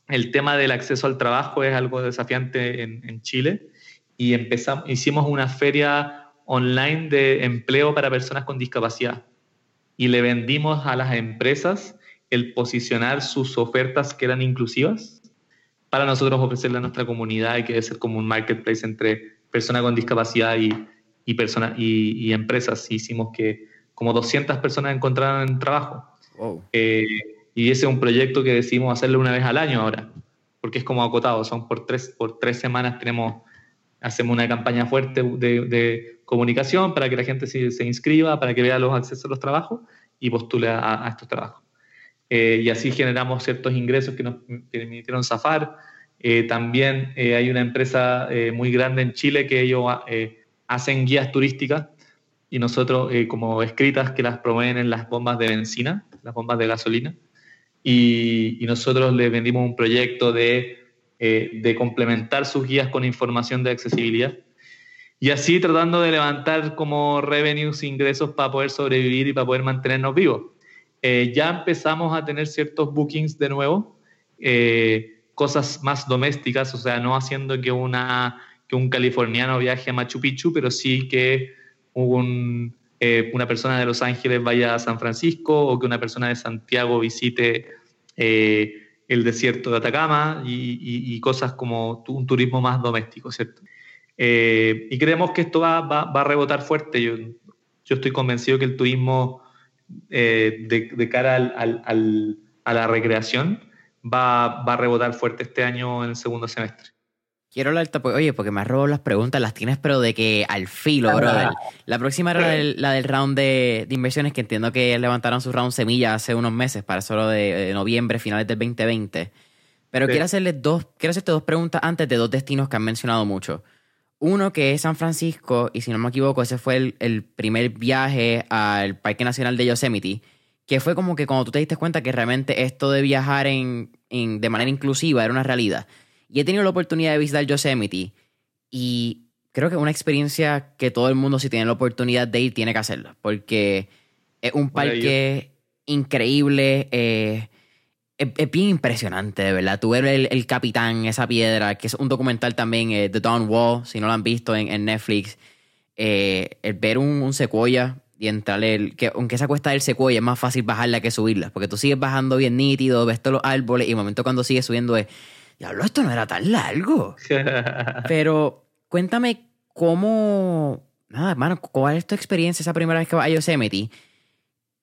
el tema del acceso al trabajo es algo desafiante en, Chile y empezamos, hicimos una feria online de empleo para personas con discapacidad y le vendimos a las empresas el posicionar sus ofertas que eran inclusivas para nosotros ofrecerle a nuestra comunidad y que debe ser como un marketplace entre personas con discapacidad y, y, y, empresas. Hicimos que como 200 personas encontraran trabajo. Eh, y ese es un proyecto que decidimos hacerlo una vez al año ahora, porque es como acotado, son por tres, por tres semanas tenemos, hacemos una campaña fuerte de, comunicación para que la gente se, se, inscriba, para que vea los accesos a los trabajos y postule a, estos trabajos. Eh, y así generamos ciertos ingresos que nos permitieron zafar. Eh, también eh, hay una empresa muy grande en Chile que ellos hacen guías turísticas y nosotros como escritas que las promueven en las bombas de benzina, las bombas de gasolina y, nosotros le vendimos un proyecto de, eh, de, complementar sus guías con información de accesibilidad y así tratando de levantar como revenues, ingresos para poder sobrevivir y para poder mantenernos vivos. Eh, ya empezamos a tener ciertos bookings de nuevo, eh, cosas más domésticas, o sea, no haciendo que, una, que un californiano viaje a Machu Picchu, pero sí que un, eh, una persona de Los Ángeles vaya a San Francisco o que una persona de Santiago visite eh, el desierto de Atacama y, cosas como un turismo más doméstico, ¿cierto? Eh, y creemos que esto va, a rebotar fuerte. Yo, estoy convencido que el turismo de, cara a la recreación va a rebotar fuerte este año en el segundo semestre. Quiero hablarte, oye, porque me has robado las preguntas, las tienes, pero de que al filo, brother. La próxima era la del, round de, inversiones, que entiendo que levantaron su round semilla hace unos meses, para solo de, noviembre, finales del 2020. Pero quiero hacerle dos, quiero hacerte dos preguntas antes de dos destinos que han mencionado mucho. Uno que es San Francisco, y si no me equivoco, ese fue el, primer viaje al Parque Nacional de Yosemite, que fue como que cuando tú te diste cuenta que realmente esto de viajar en, en, de manera inclusiva era una realidad. Y he tenido la oportunidad de visitar Yosemite. Y creo que es una experiencia que todo el mundo si tiene la oportunidad de ir tiene que hacerla, porque es un parque increíble, eh, es, bien impresionante, de verdad. Tú ver el, Capitán, esa piedra, que es un documental también, eh, The Dawn Wall, si no lo han visto en, Netflix, eh, el ver un, un secuoya y entrarle, que aunque esa cuesta del secuoya es más fácil bajarla que subirla, porque tú sigues bajando bien nítido, ves todos los árboles y el momento cuando sigues subiendo es diablo, esto no era tan largo. Pero cuéntame cómo, nada, hermano, ¿cuál es tu experiencia esa primera vez que vas a Yosemite?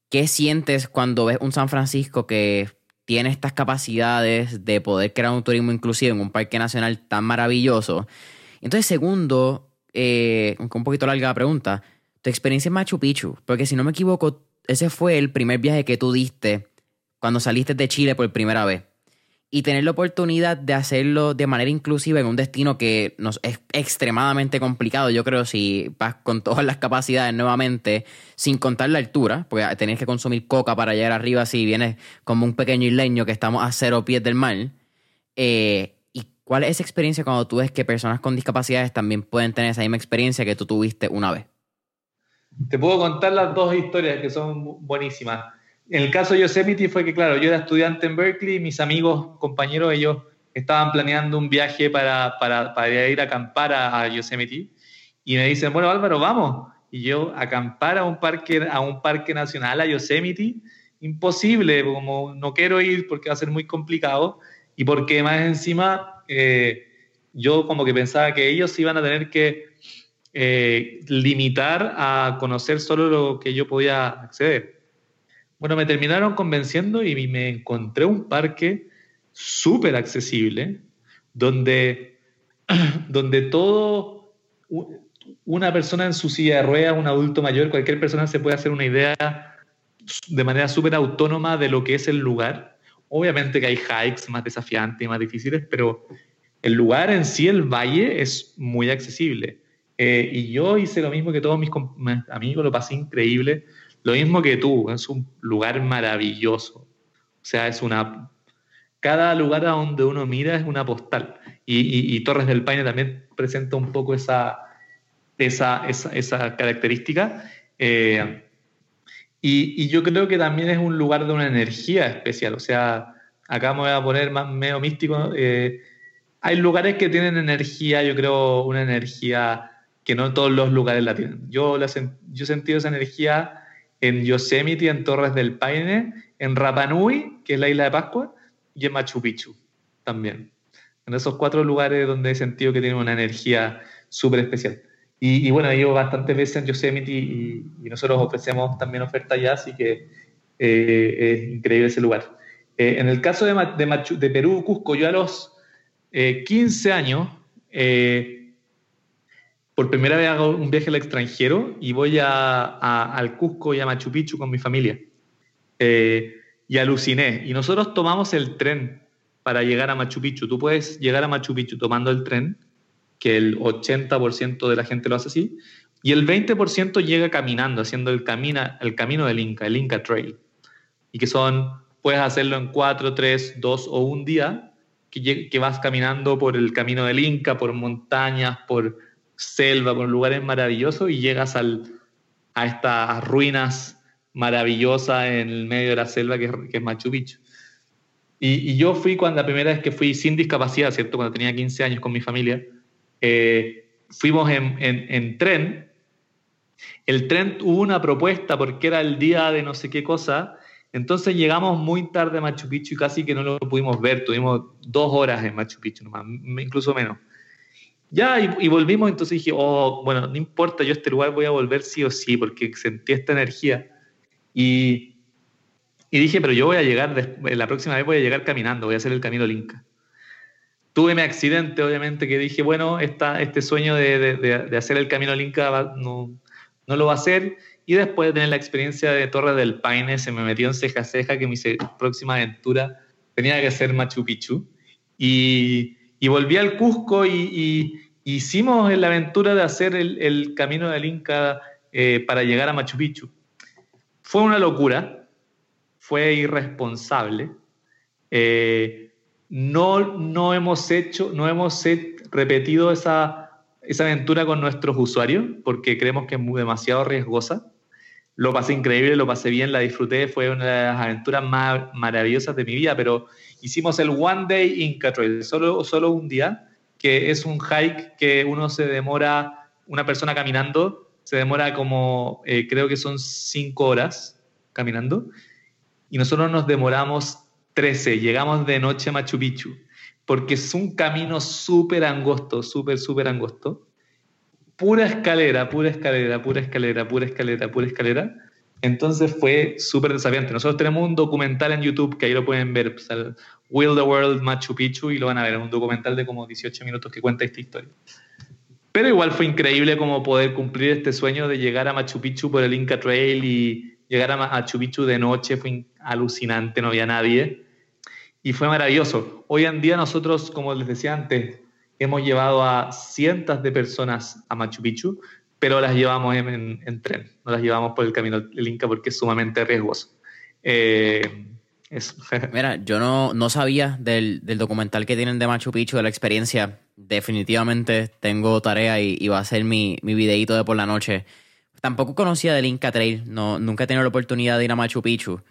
¿Qué sientes cuando ves un San Francisco que tiene estas capacidades de poder crear un turismo inclusivo en un parque nacional tan maravilloso? Entonces, segundo, eh, aunque un poquito larga la pregunta, tu experiencia en Machu Picchu, porque si no me equivoco, ese fue el primer viaje que tú diste cuando saliste de Chile por primera vez. Y tener la oportunidad de hacerlo de manera inclusiva en un destino que es extremadamente complicado, yo creo, si vas con todas las capacidades nuevamente, sin contar la altura, porque tenés que consumir coca para llegar arriba si vienes como un pequeño isleño que estamos a cero pies del mar. Eh, ¿Y cuál es esa experiencia cuando tú ves que personas con discapacidades también pueden tener esa misma experiencia que tú tuviste una vez? Te puedo contar las dos historias que son buenísimas en el caso de Yosemite fue que, claro, yo era estudiante en Berkeley, mis amigos, compañeros, ellos estaban planeando un viaje para, para, para ir a acampar a, Yosemite y me dicen, bueno, Álvaro, vamos. Y yo, acampar a un parque, a un parque nacional, a Yosemite, imposible, como no quiero ir porque va a ser muy complicado y porque más encima eh, yo como que pensaba que ellos iban a tener que eh, limitar a conocer solo lo que yo podía acceder. Bueno, me terminaron convenciendo y me encontré un parque súper accesible, donde, donde todo, una persona en su silla de ruedas, un adulto mayor, cualquier persona se puede hacer una idea de manera súper autónoma de lo que es el lugar. Obviamente que hay hikes más desafiantes y más difíciles, pero el lugar en sí, el valle, es muy accesible. Eh, y yo hice lo mismo que todos mis amigos, lo pasé increíble. Lo mismo que tú, es un lugar maravilloso. O sea, es una... Cada lugar a donde uno mira es una postal. Y, Torres del Paine también presenta un poco esa, esa, esa, característica. Eh, y, yo creo que también es un lugar de una energía especial. O sea, acá me voy a poner más medio místico. Eh, hay lugares que tienen energía, yo creo, una energía que no todos los lugares la tienen. Yo, la, yo he sentido esa energía en Yosemite, en Torres del Paine, en Rapa Nui, que es la isla de Pascua, y en Machu Picchu también. En esos cuatro lugares donde he sentido que tiene una energía súper especial. Y, bueno, he ido bastantes veces en Yosemite y, nosotros ofrecemos también oferta allá, así que eh, es increíble ese lugar. Eh, en el caso de, de, de, Perú, Cusco, yo a los 15 eh, años por primera vez hago un viaje al extranjero y voy a, al Cusco y a Machu Picchu con mi familia. Eh, y aluciné. Y nosotros tomamos el tren para llegar a Machu Picchu. Tú puedes llegar a Machu Picchu tomando el tren, que el 80% de la gente lo hace así, y el 20% llega caminando, haciendo el, camino del Inca, el Inca Trail. Y que son, puedes hacerlo en 4, 3, 2 o un día, que vas caminando por el camino del Inca, por montañas, por selva, por lugares maravillosos y llegas al, a estas ruinas maravillosas en el medio de la selva que, es Machu Picchu. Y, yo fui cuando la primera vez que fui sin discapacidad, ¿cierto? Cuando tenía 15 años con mi familia, eh, fuimos en, en, tren. El tren tuvo una propuesta porque era el día de no sé qué cosa. Entonces llegamos muy tarde a Machu Picchu y casi que no lo pudimos ver. Tuvimos dos horas en Machu Picchu, nomás, incluso menos. Ya, y, volvimos, entonces dije, oh, bueno, no importa, yo a este lugar voy a volver sí o sí, porque sentí esta energía. Y, y dije, pero yo voy a llegar, la próxima vez voy a llegar caminando, voy a hacer el camino Linca. Tuve mi accidente, obviamente, que dije, bueno, esta, este sueño de, de, de hacer el camino Linca no, no lo va a hacer. Y después de tener la experiencia de Torre del Paine, se me metió en ceja ceja que mi próxima aventura tenía que ser Machu Picchu. Y, y volví al Cusco y, hicimos la aventura de hacer el, camino del Inca eh, para llegar a Machu Picchu. Fue una locura, fue irresponsable. Eh, no, no hemos hecho, no hemos repetido esa, esa aventura con nuestros usuarios porque creemos que es muy, demasiado riesgosa. Lo pasé increíble, lo pasé bien, la disfruté, fue una de las aventuras más maravillosas de mi vida, pero hicimos el One Day Inca Trail, solo, solo un día, que es un hike que uno se demora, una persona caminando, se demora como, eh, creo que son cinco horas caminando, y nosotros nos demoramos 13, llegamos de noche a Machu Picchu, porque es un camino súper angosto, súper, súper angosto, pura escalera, pura escalera, pura escalera, pura escalera, pura escalera, entonces fue súper desafiante. Nosotros tenemos un documental en YouTube que ahí lo pueden ver, pues, Will the World Machu Picchu, y lo van a ver, un documental de como 18 minutos que cuenta esta historia. Pero igual fue increíble como poder cumplir este sueño de llegar a Machu Picchu por el Inca Trail y llegar a Machu Picchu de noche, fue alucinante, no había nadie. y fue maravilloso. Hoy en día nosotros, como les decía antes, hemos llevado a cientos de personas a Machu Picchu, pero las llevamos en, tren, no las llevamos por el camino del Inca porque es sumamente riesgoso. Eh, Mira, yo no, no sabía del, documental que tienen de Machu Picchu, de la experiencia. Definitivamente tengo tarea y, va a ser mi, mi videíto de por la noche. Tampoco conocía del Inca Trail, no, nunca he tenido la oportunidad de ir a Machu Picchu.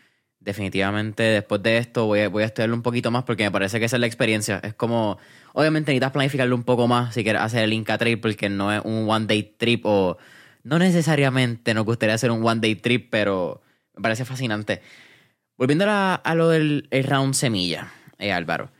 Definitivamente después de esto voy a, voy a estudiarlo un poquito más porque me parece que esa es la experiencia. Es como, obviamente necesitas planificarlo un poco más si quieres hacer el Inca Trail porque no es un one day trip o no necesariamente nos gustaría hacer un one day trip, pero me parece fascinante. Volviendo a, lo del round semilla, eh, Álvaro.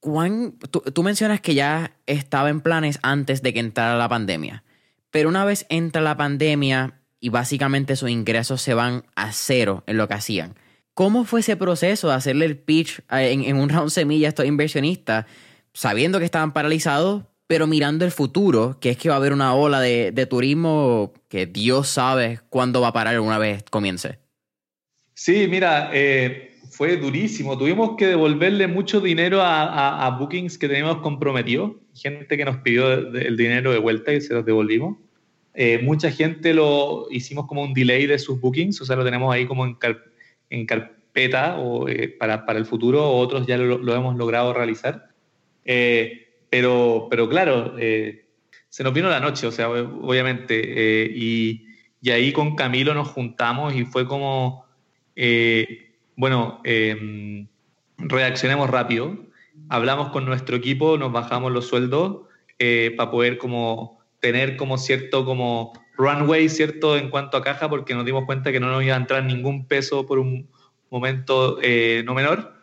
tú, mencionas que ya estaba en planes antes de que entrara la pandemia. Pero una vez entra la pandemia y básicamente sus ingresos se van a cero en lo que hacían. ¿Cómo fue ese proceso de hacerle el pitch en, un round semilla a estos inversionistas, sabiendo que estaban paralizados, pero mirando el futuro, que es que va a haber una ola de, turismo que Dios sabe cuándo va a parar una vez comience? Sí, mira, eh, fue durísimo. Tuvimos que devolverle mucho dinero a, bookings que teníamos comprometido. Gente que nos pidió el dinero de vuelta y se los devolvimos. Eh, mucha gente lo hicimos como un delay de sus bookings, o sea, lo tenemos ahí como en, en carpeta o, eh, para, para, el futuro, otros ya lo, hemos logrado realizar. pero, pero claro, se nos vino la noche, o sea, obviamente, y, y ahí con Camilo nos juntamos y fue como eh, bueno, em, reaccionemos rápido, hablamos con nuestro equipo, nos bajamos los sueldos eh, para poder como tener como cierto como runway, cierto, en cuanto a caja, porque nos dimos cuenta que no nos iba a entrar ningún peso por un momento eh, no menor.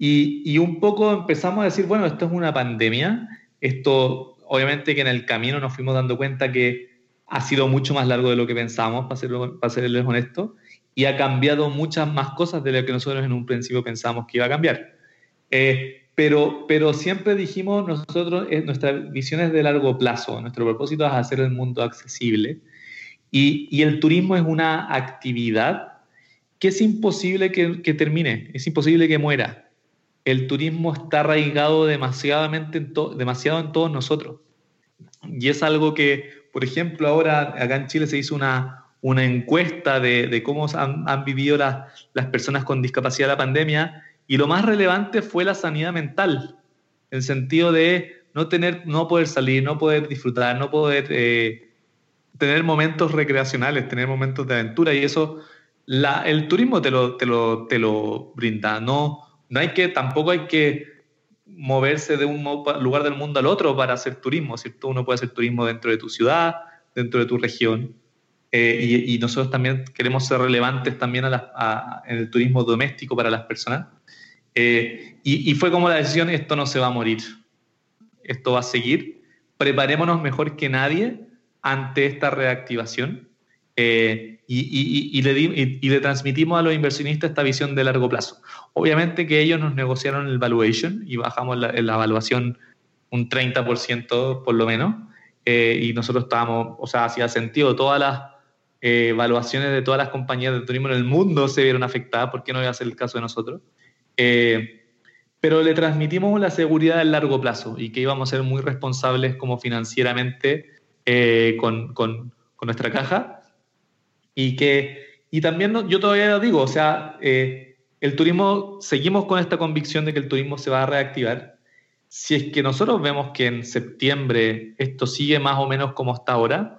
Y, y, un poco empezamos a decir, bueno, esto es una pandemia, esto obviamente que en el camino nos fuimos dando cuenta que ha sido mucho más largo de lo que pensamos, para, ser, para serles honestos, y ha cambiado muchas más cosas de lo que nosotros en un principio pensamos que iba a cambiar. Eh, pero, pero siempre dijimos nosotros, eh, nuestra visión es de largo plazo, nuestro propósito es hacer el mundo accesible y, y el turismo es una actividad que es imposible que, que, termine, es imposible que muera. El turismo está arraigado demasiadamente en demasiado en todos nosotros. Y es algo que, por ejemplo, ahora acá en Chile se hizo una, una encuesta de, cómo han, vivido las personas con discapacidad la pandemia y lo más relevante fue la sanidad mental, en sentido de no, tener, no poder salir, no poder disfrutar, no poder eh, tener momentos recreacionales, tener momentos de aventura y eso la, el turismo te lo, te lo, te lo brinda. No, no hay que, tampoco hay que moverse de un lugar del mundo al otro para hacer turismo, ¿cierto? Uno puede hacer turismo dentro de tu ciudad, dentro de tu región, eh, y, nosotros también queremos ser relevantes también a en el turismo doméstico para las personas. Eh, y, fue como la decisión, esto no se va a morir, esto va a seguir, preparémonos mejor que nadie ante esta reactivación eh, y, le y, le transmitimos a los inversionistas esta visión de largo plazo. Obviamente que ellos nos negociaron el valuation y bajamos la, la evaluación un 30% por lo menos, y nosotros estábamos, o sea, hacía sentido, todas las eh, evaluaciones de todas las compañías de turismo en el mundo se vieron afectadas, ¿por qué no iba a ser el caso de nosotros? Eh, pero le transmitimos la seguridad del largo plazo y que íbamos a ser muy responsables como financieramente eh, con, con, con, nuestra caja y que y también yo todavía lo digo, o sea, el turismo, seguimos con esta convicción de que el turismo se va a reactivar. Si es que nosotros vemos que en septiembre esto sigue más o menos como está ahora,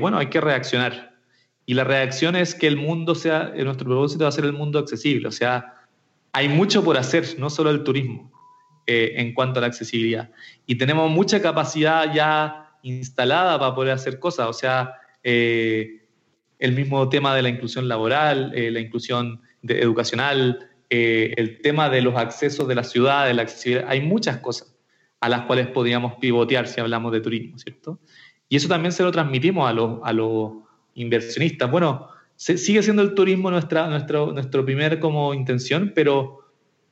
bueno, hay que reaccionar y la reacción es que el mundo sea, eh, nuestro propósito va a ser el mundo accesible. O sea, hay mucho por hacer, no solo el turismo, eh, en cuanto a la accesibilidad. Y tenemos mucha capacidad ya instalada para poder hacer cosas. O sea, eh, el mismo tema de la inclusión laboral, la inclusión educacional, el tema de los accesos de la ciudad, de la accesibilidad. Hay muchas cosas a las cuales podríamos pivotear si hablamos de turismo, ¿cierto? Y eso también se lo transmitimos a los, a los inversionistas. Bueno, sigue siendo el turismo nuestra, nuestro, nuestro primer como intención, pero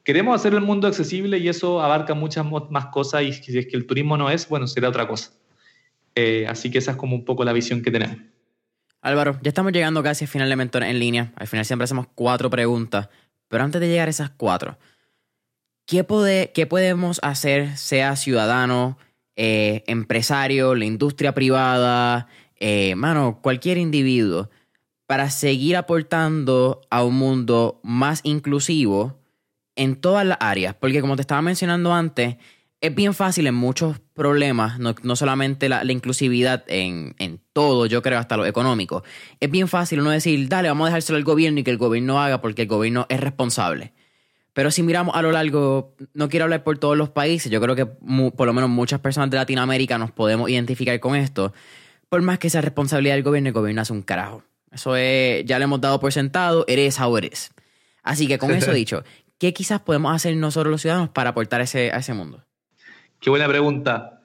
queremos hacer el mundo accesible y eso abarca muchas más cosas y si es que el turismo no es, bueno, será otra cosa. Eh, así que esa es como un poco la visión que tenemos. Álvaro, ya estamos llegando casi al final de Mentor en línea. Al final siempre hacemos cuatro preguntas, Pero antes de llegar a esas cuatro, ¿qué, qué podemos hacer, sea ciudadano, eh, empresario, la industria privada, eh, mano, cualquier individuo, para seguir aportando a un mundo más inclusivo en todas las áreas? Porque como te estaba mencionando antes, es bien fácil en muchos problemas, no, solamente la, inclusividad en, en, todo, yo creo, hasta lo económico. Es bien fácil uno decir, dale, vamos a dejárselo al gobierno y que el gobierno haga porque el gobierno es responsable. Pero si miramos a lo largo, no quiero hablar por todos los países, yo creo que por lo menos muchas personas de Latinoamérica nos podemos identificar con esto. Por más que sea responsabilidad del gobierno, el gobierno hace un carajo. Eso es, ya le hemos dado por sentado, eres how eres. Así que con eso dicho, ¿qué quizás podemos hacer nosotros los ciudadanos para aportar ese, a ese mundo? Qué buena pregunta.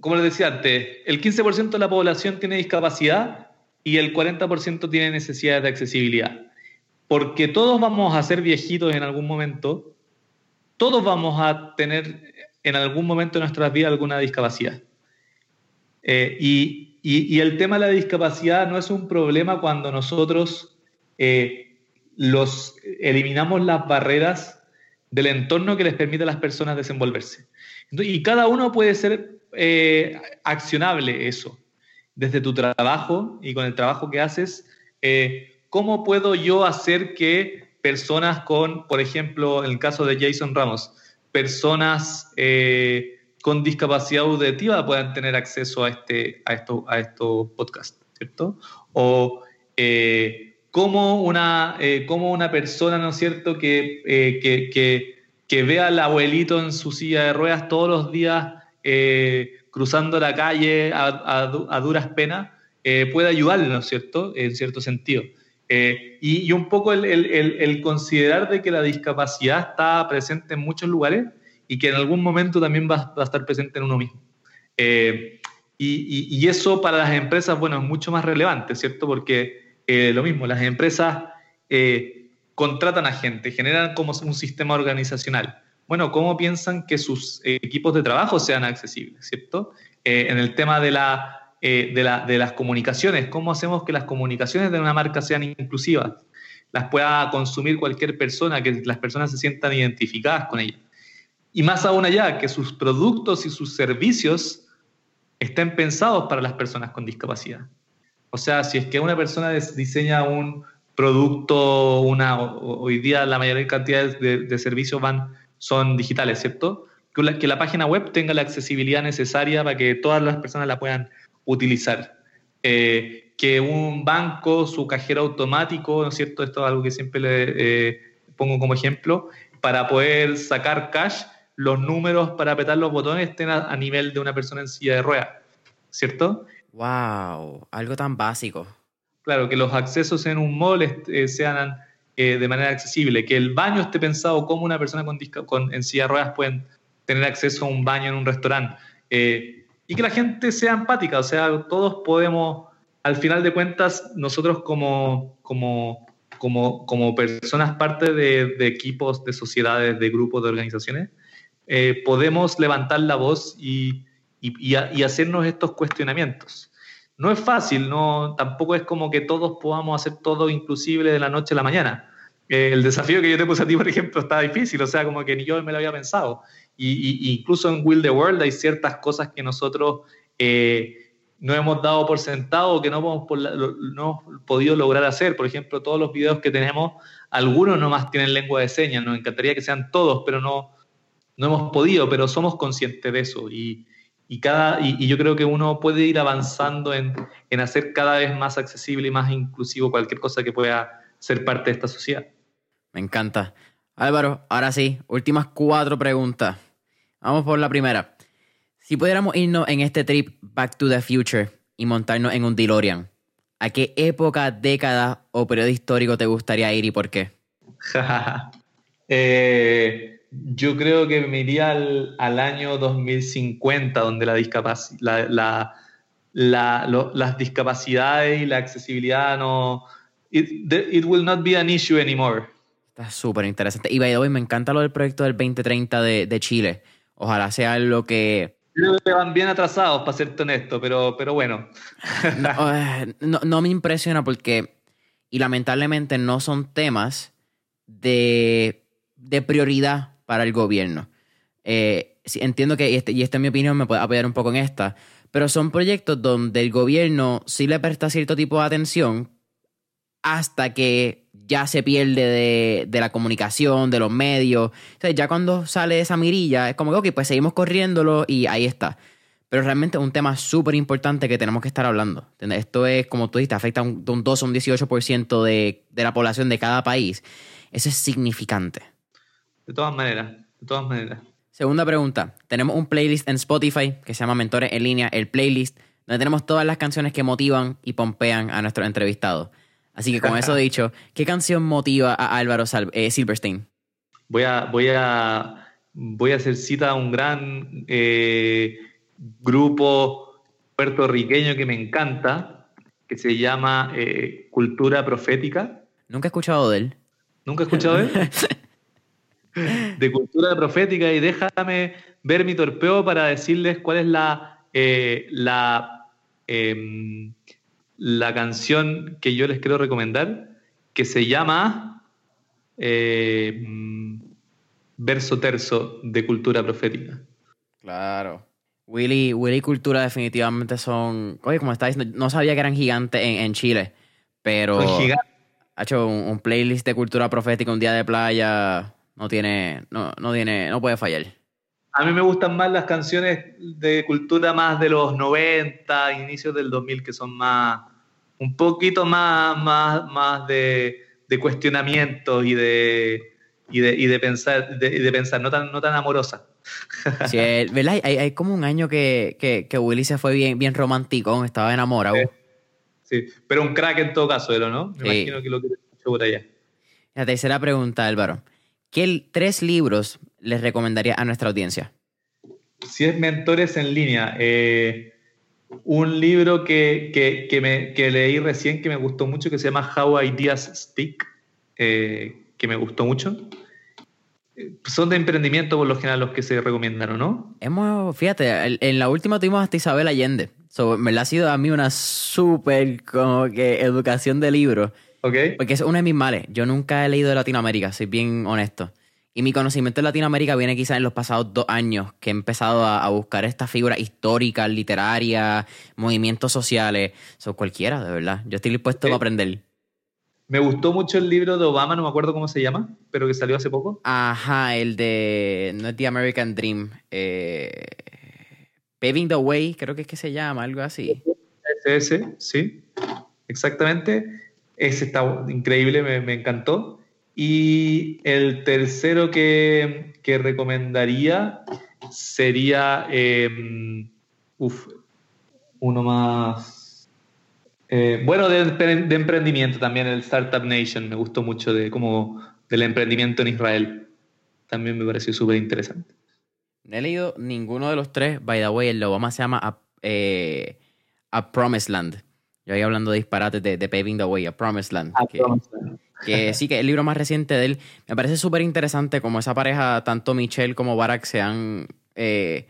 Como les decía antes, el 15% de la población tiene discapacidad y el 40% tiene necesidades de accesibilidad. Porque todos vamos a ser viejitos en algún momento, todos vamos a tener en algún momento de nuestras vidas alguna discapacidad. Eh, y, el tema de la discapacidad no es un problema cuando nosotros eh, los, eliminamos las barreras del entorno que les permite a las personas desenvolverse. Y cada uno puede ser eh, accionable eso. Desde tu trabajo y con el trabajo que haces, eh, ¿cómo puedo yo hacer que personas con, por ejemplo, en el caso de Jason Ramos, personas con discapacidad auditiva puedan tener acceso a, este, a, esto, a estos podcasts, ¿cierto? O cómo, una, cómo una persona, ¿no es cierto?, que, que que ve al abuelito en su silla de ruedas todos los días eh, cruzando la calle a, duras penas, eh, puede ayudarle, ¿no es cierto?, en cierto sentido. Eh, y, un poco el, considerar de que la discapacidad está presente en muchos lugares y que en algún momento también va, a estar presente en uno mismo. Y, eso para las empresas, bueno, es mucho más relevante, ¿cierto? Porque lo mismo, las empresas contratan a gente, generan como un sistema organizacional. Bueno, ¿cómo piensan que sus equipos de trabajo sean accesibles, cierto? Eh, en el tema de, la, eh, de, la, de, las comunicaciones, ¿cómo hacemos que las comunicaciones de una marca sean inclusivas? Las pueda consumir cualquier persona, que las personas se sientan identificadas con ella. Y más aún allá, que sus productos y sus servicios estén pensados para las personas con discapacidad. O sea, si es que una persona diseña un, producto, una, hoy día la mayor cantidad de, servicios van, son digitales, ¿cierto? Que la, que la, página web tenga la accesibilidad necesaria para que todas las personas la puedan utilizar. Eh, que un banco, su cajero automático, ¿no es cierto? Esto es algo que siempre le eh, pongo como ejemplo, para poder sacar cash, los números para apretar los botones estén a, nivel de una persona en silla de ruedas, ¿cierto? ¡Wow! Algo tan básico claro, que los accesos en un mall eh, sean eh, de manera accesible, que el baño esté pensado como una persona con, con en silla de ruedas pueden tener acceso a un baño en un restaurante. Eh, y que la gente sea empática, o sea, todos podemos, al final de cuentas, nosotros como, como, como, como personas parte de, equipos, de sociedades, de grupos, de organizaciones, podemos levantar la voz y, y, y hacernos estos cuestionamientos no es fácil, no, tampoco es como que todos podamos hacer todo inclusive de la noche a la mañana. Eh, el desafío que yo te puse a ti, por ejemplo, está difícil, o sea, como que ni yo me lo había pensado. Y, incluso en Will the World hay ciertas cosas que nosotros eh, no hemos dado por sentado, que no hemos, no podido lograr hacer. Por ejemplo, todos los videos que tenemos, algunos nomás tienen lengua de señas, nos encantaría que sean todos, pero no, no hemos podido, pero somos conscientes de eso. Y, y, cada, y, yo creo que uno puede ir avanzando en, en, hacer cada vez más accesible y más inclusivo cualquier cosa que pueda ser parte de esta sociedad. Me encanta. Álvaro, ahora sí, últimas cuatro preguntas. Vamos por la primera. Si pudiéramos irnos en este trip Back to the Future y montarnos en un DeLorean, ¿a qué época, década o periodo histórico te gustaría ir y por qué? eh, yo creo que me iría al, año 2050, donde la la, las discapacidades y la accesibilidad no... It, will not be an issue anymore. Está súper interesante. Y by the way, me encanta lo del proyecto del 2030 de, de Chile. Ojalá sea lo que... Creo que van bien atrasados, para serte honesto, pero, pero bueno. Eh, no, no me impresiona porque, y lamentablemente no son temas de, de prioridad para el gobierno. Eh, entiendo que, y, este, esta es mi opinión, me puede apoyar un poco en esta, pero son proyectos donde el gobierno sí le presta cierto tipo de atención hasta que ya se pierde de, la comunicación, de los medios. Ya cuando sale esa mirilla, es como que, ok, pues seguimos corriéndolo y ahí está. Pero realmente es un tema súper importante que tenemos que estar hablando. Esto es, como tú dijiste, afecta un, un 2 o un 18% de, de la población de cada país. Eso es significante. De todas maneras, de todas maneras. Segunda pregunta. Tenemos un playlist en Spotify que se llama Mentores en línea, el playlist, donde tenemos todas las canciones que motivan y pompean a nuestros entrevistados. Así que con eso dicho, ¿qué canción motiva a Álvaro eh, Silverstein? Voy a, voy, a, voy a hacer cita a un gran eh, grupo puertorriqueño que me encanta, que se llama eh, Cultura Profética. Nunca he escuchado de él. ¿Nunca he escuchado de él? de cultura profética y déjame ver mi torpeo para decirles cuál es la, la em, la canción que yo les quiero recomendar, que se llama eh, Verso Terzo de Cultura Profética. Claro. Willy, Willy y Cultura definitivamente son... Oye, como está diciendo, no sabía que eran gigantes en, Chile, pero... Ha hecho un, playlist de cultura profética, un día de playa, no tiene, no, no tiene, no puede fallar. A mí me gustan más las canciones de cultura más de los 90, inicios del 2000, que son más, un poquito más, más, más de, de cuestionamientos y de, y de, y de pensar, de, pensar no tan, no tan amorosa. Sí, ¿verdad? Hay, hay, como un año que, que, que, Willy se fue bien, bien romántico, estaba enamorado. Sí, pero un crack en todo caso, ¿no? Me imagino que lo quiere mucho por allá. La tercera pregunta, Álvaro. ¿Qué tres libros les recomendaría a nuestra audiencia? Si es mentores en línea, eh, un libro que, que, me, que, leí recién que me gustó mucho, que se llama How Ideas Stick, eh, que me gustó mucho. Son de emprendimiento por lo general los que se recomiendan, no? Hemos, fíjate, en la última tuvimos hasta Isabel Allende. me la ha sido a mí una súper como que educación de libros. Okay. Porque es uno de mis males. Yo nunca he leído de Latinoamérica, soy bien honesto. Y mi conocimiento de Latinoamérica viene quizás en los pasados dos años que he empezado a, buscar estas figuras históricas, literarias, movimientos sociales. Son cualquiera, de verdad. Yo estoy dispuesto a aprender. Me gustó mucho el libro de Obama, no me acuerdo cómo se llama, pero que salió hace poco. Ajá, el de. No es The American Dream. Eh, Paving the Way, creo que es que se llama, algo así. Ese, sí, exactamente. Ese está increíble, me, encantó. Y el tercero que, recomendaría sería, em, uno más, eh, bueno, de, emprendimiento también, el Startup Nation, me gustó mucho de como del emprendimiento en Israel. También me pareció súper interesante. No he leído ninguno de los tres. By the way, el Obama se llama A, eh, Promised Land. Yo ahí hablando de disparates de, Paving the Way, A Promised Land. A Promised Land que sí que el libro más reciente de él me parece súper interesante como esa pareja, tanto Michelle como Barack, se han, eh,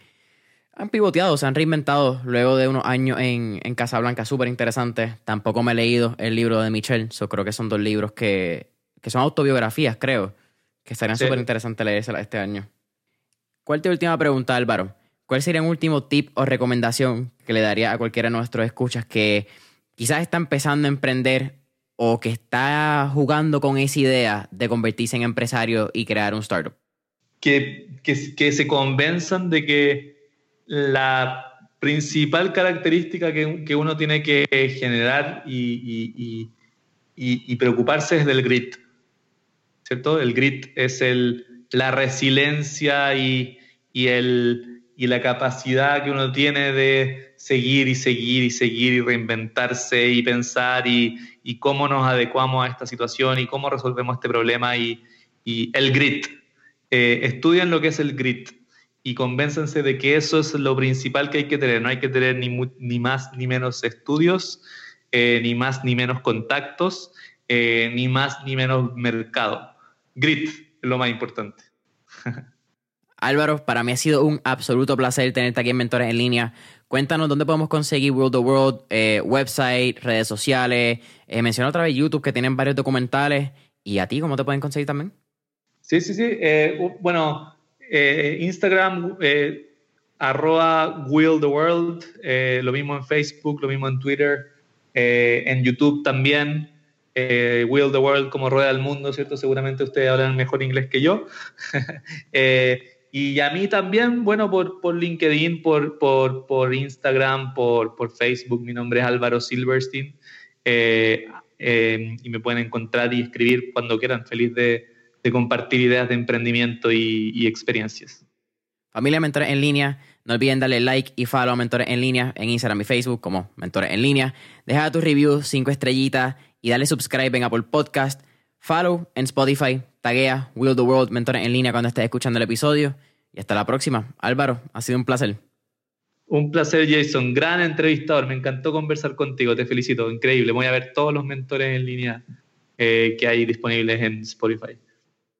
han pivoteado, se han reinventado luego de unos años en, en Casablanca, súper interesante. Tampoco me he leído el libro de Michelle, so creo que son dos libros que, que son autobiografías, creo, que estarían súper interesantes leerse este año. ¿Cuál es tu última pregunta, Álvaro? ¿Cuál sería un último tip o recomendación que le daría a cualquiera de nuestros escuchas que quizás está empezando a emprender o que está jugando con esa idea de convertirse en empresario y crear un startup? Que, que, se convenzan de que la principal característica que, que uno tiene que generar y, y, y, preocuparse es del grit. ¿Cierto? El grit es el, la resiliencia y, el, y la capacidad que uno tiene de seguir y seguir y seguir y reinventarse y pensar y, y cómo nos adecuamos a esta situación y cómo resolvemos este problema y, el grit. Eh, estudian lo que es el grit y convéncense de que eso es lo principal que hay que tener. No hay que tener ni, ni más ni menos estudios, eh, ni más ni menos contactos, eh, ni más ni menos mercado. Grit es lo más importante. Álvaro, para mí ha sido un absoluto placer tenerte aquí en Mentores en Línea. Cuéntanos dónde podemos conseguir World of World, eh, website, redes sociales. Eh, menciona otra vez YouTube que tienen varios documentales ¿Y a ti cómo te pueden conseguir también? Sí, sí, sí. Eh, bueno, eh, Instagram, eh, arroba Will the World, lo mismo en Facebook, lo mismo en Twitter, en YouTube también. Will the World como rueda del mundo, ¿cierto? Seguramente ustedes hablan mejor inglés que yo. y a mí también, bueno, por, por LinkedIn, por, por, por Instagram, por, por, Facebook, mi nombre es Álvaro Silverstein. y me pueden encontrar y escribir cuando quieran. Feliz de, de compartir ideas de emprendimiento y, experiencias. Familia Mentores en Línea, no olviden darle like y follow a Mentores en Línea en Instagram y Facebook como Mentores en Línea. Deja tu review, cinco estrellitas y dale subscribe en Apple Podcast. Follow en Spotify, taguea Will the World Mentores en Línea cuando estés escuchando el episodio. Y hasta la próxima. Álvaro, ha sido un placer. Un placer, Jason. Gran entrevistador. Me encantó conversar contigo. Te felicito. Increíble. Voy a ver todos los mentores en línea eh, que hay disponibles en Spotify.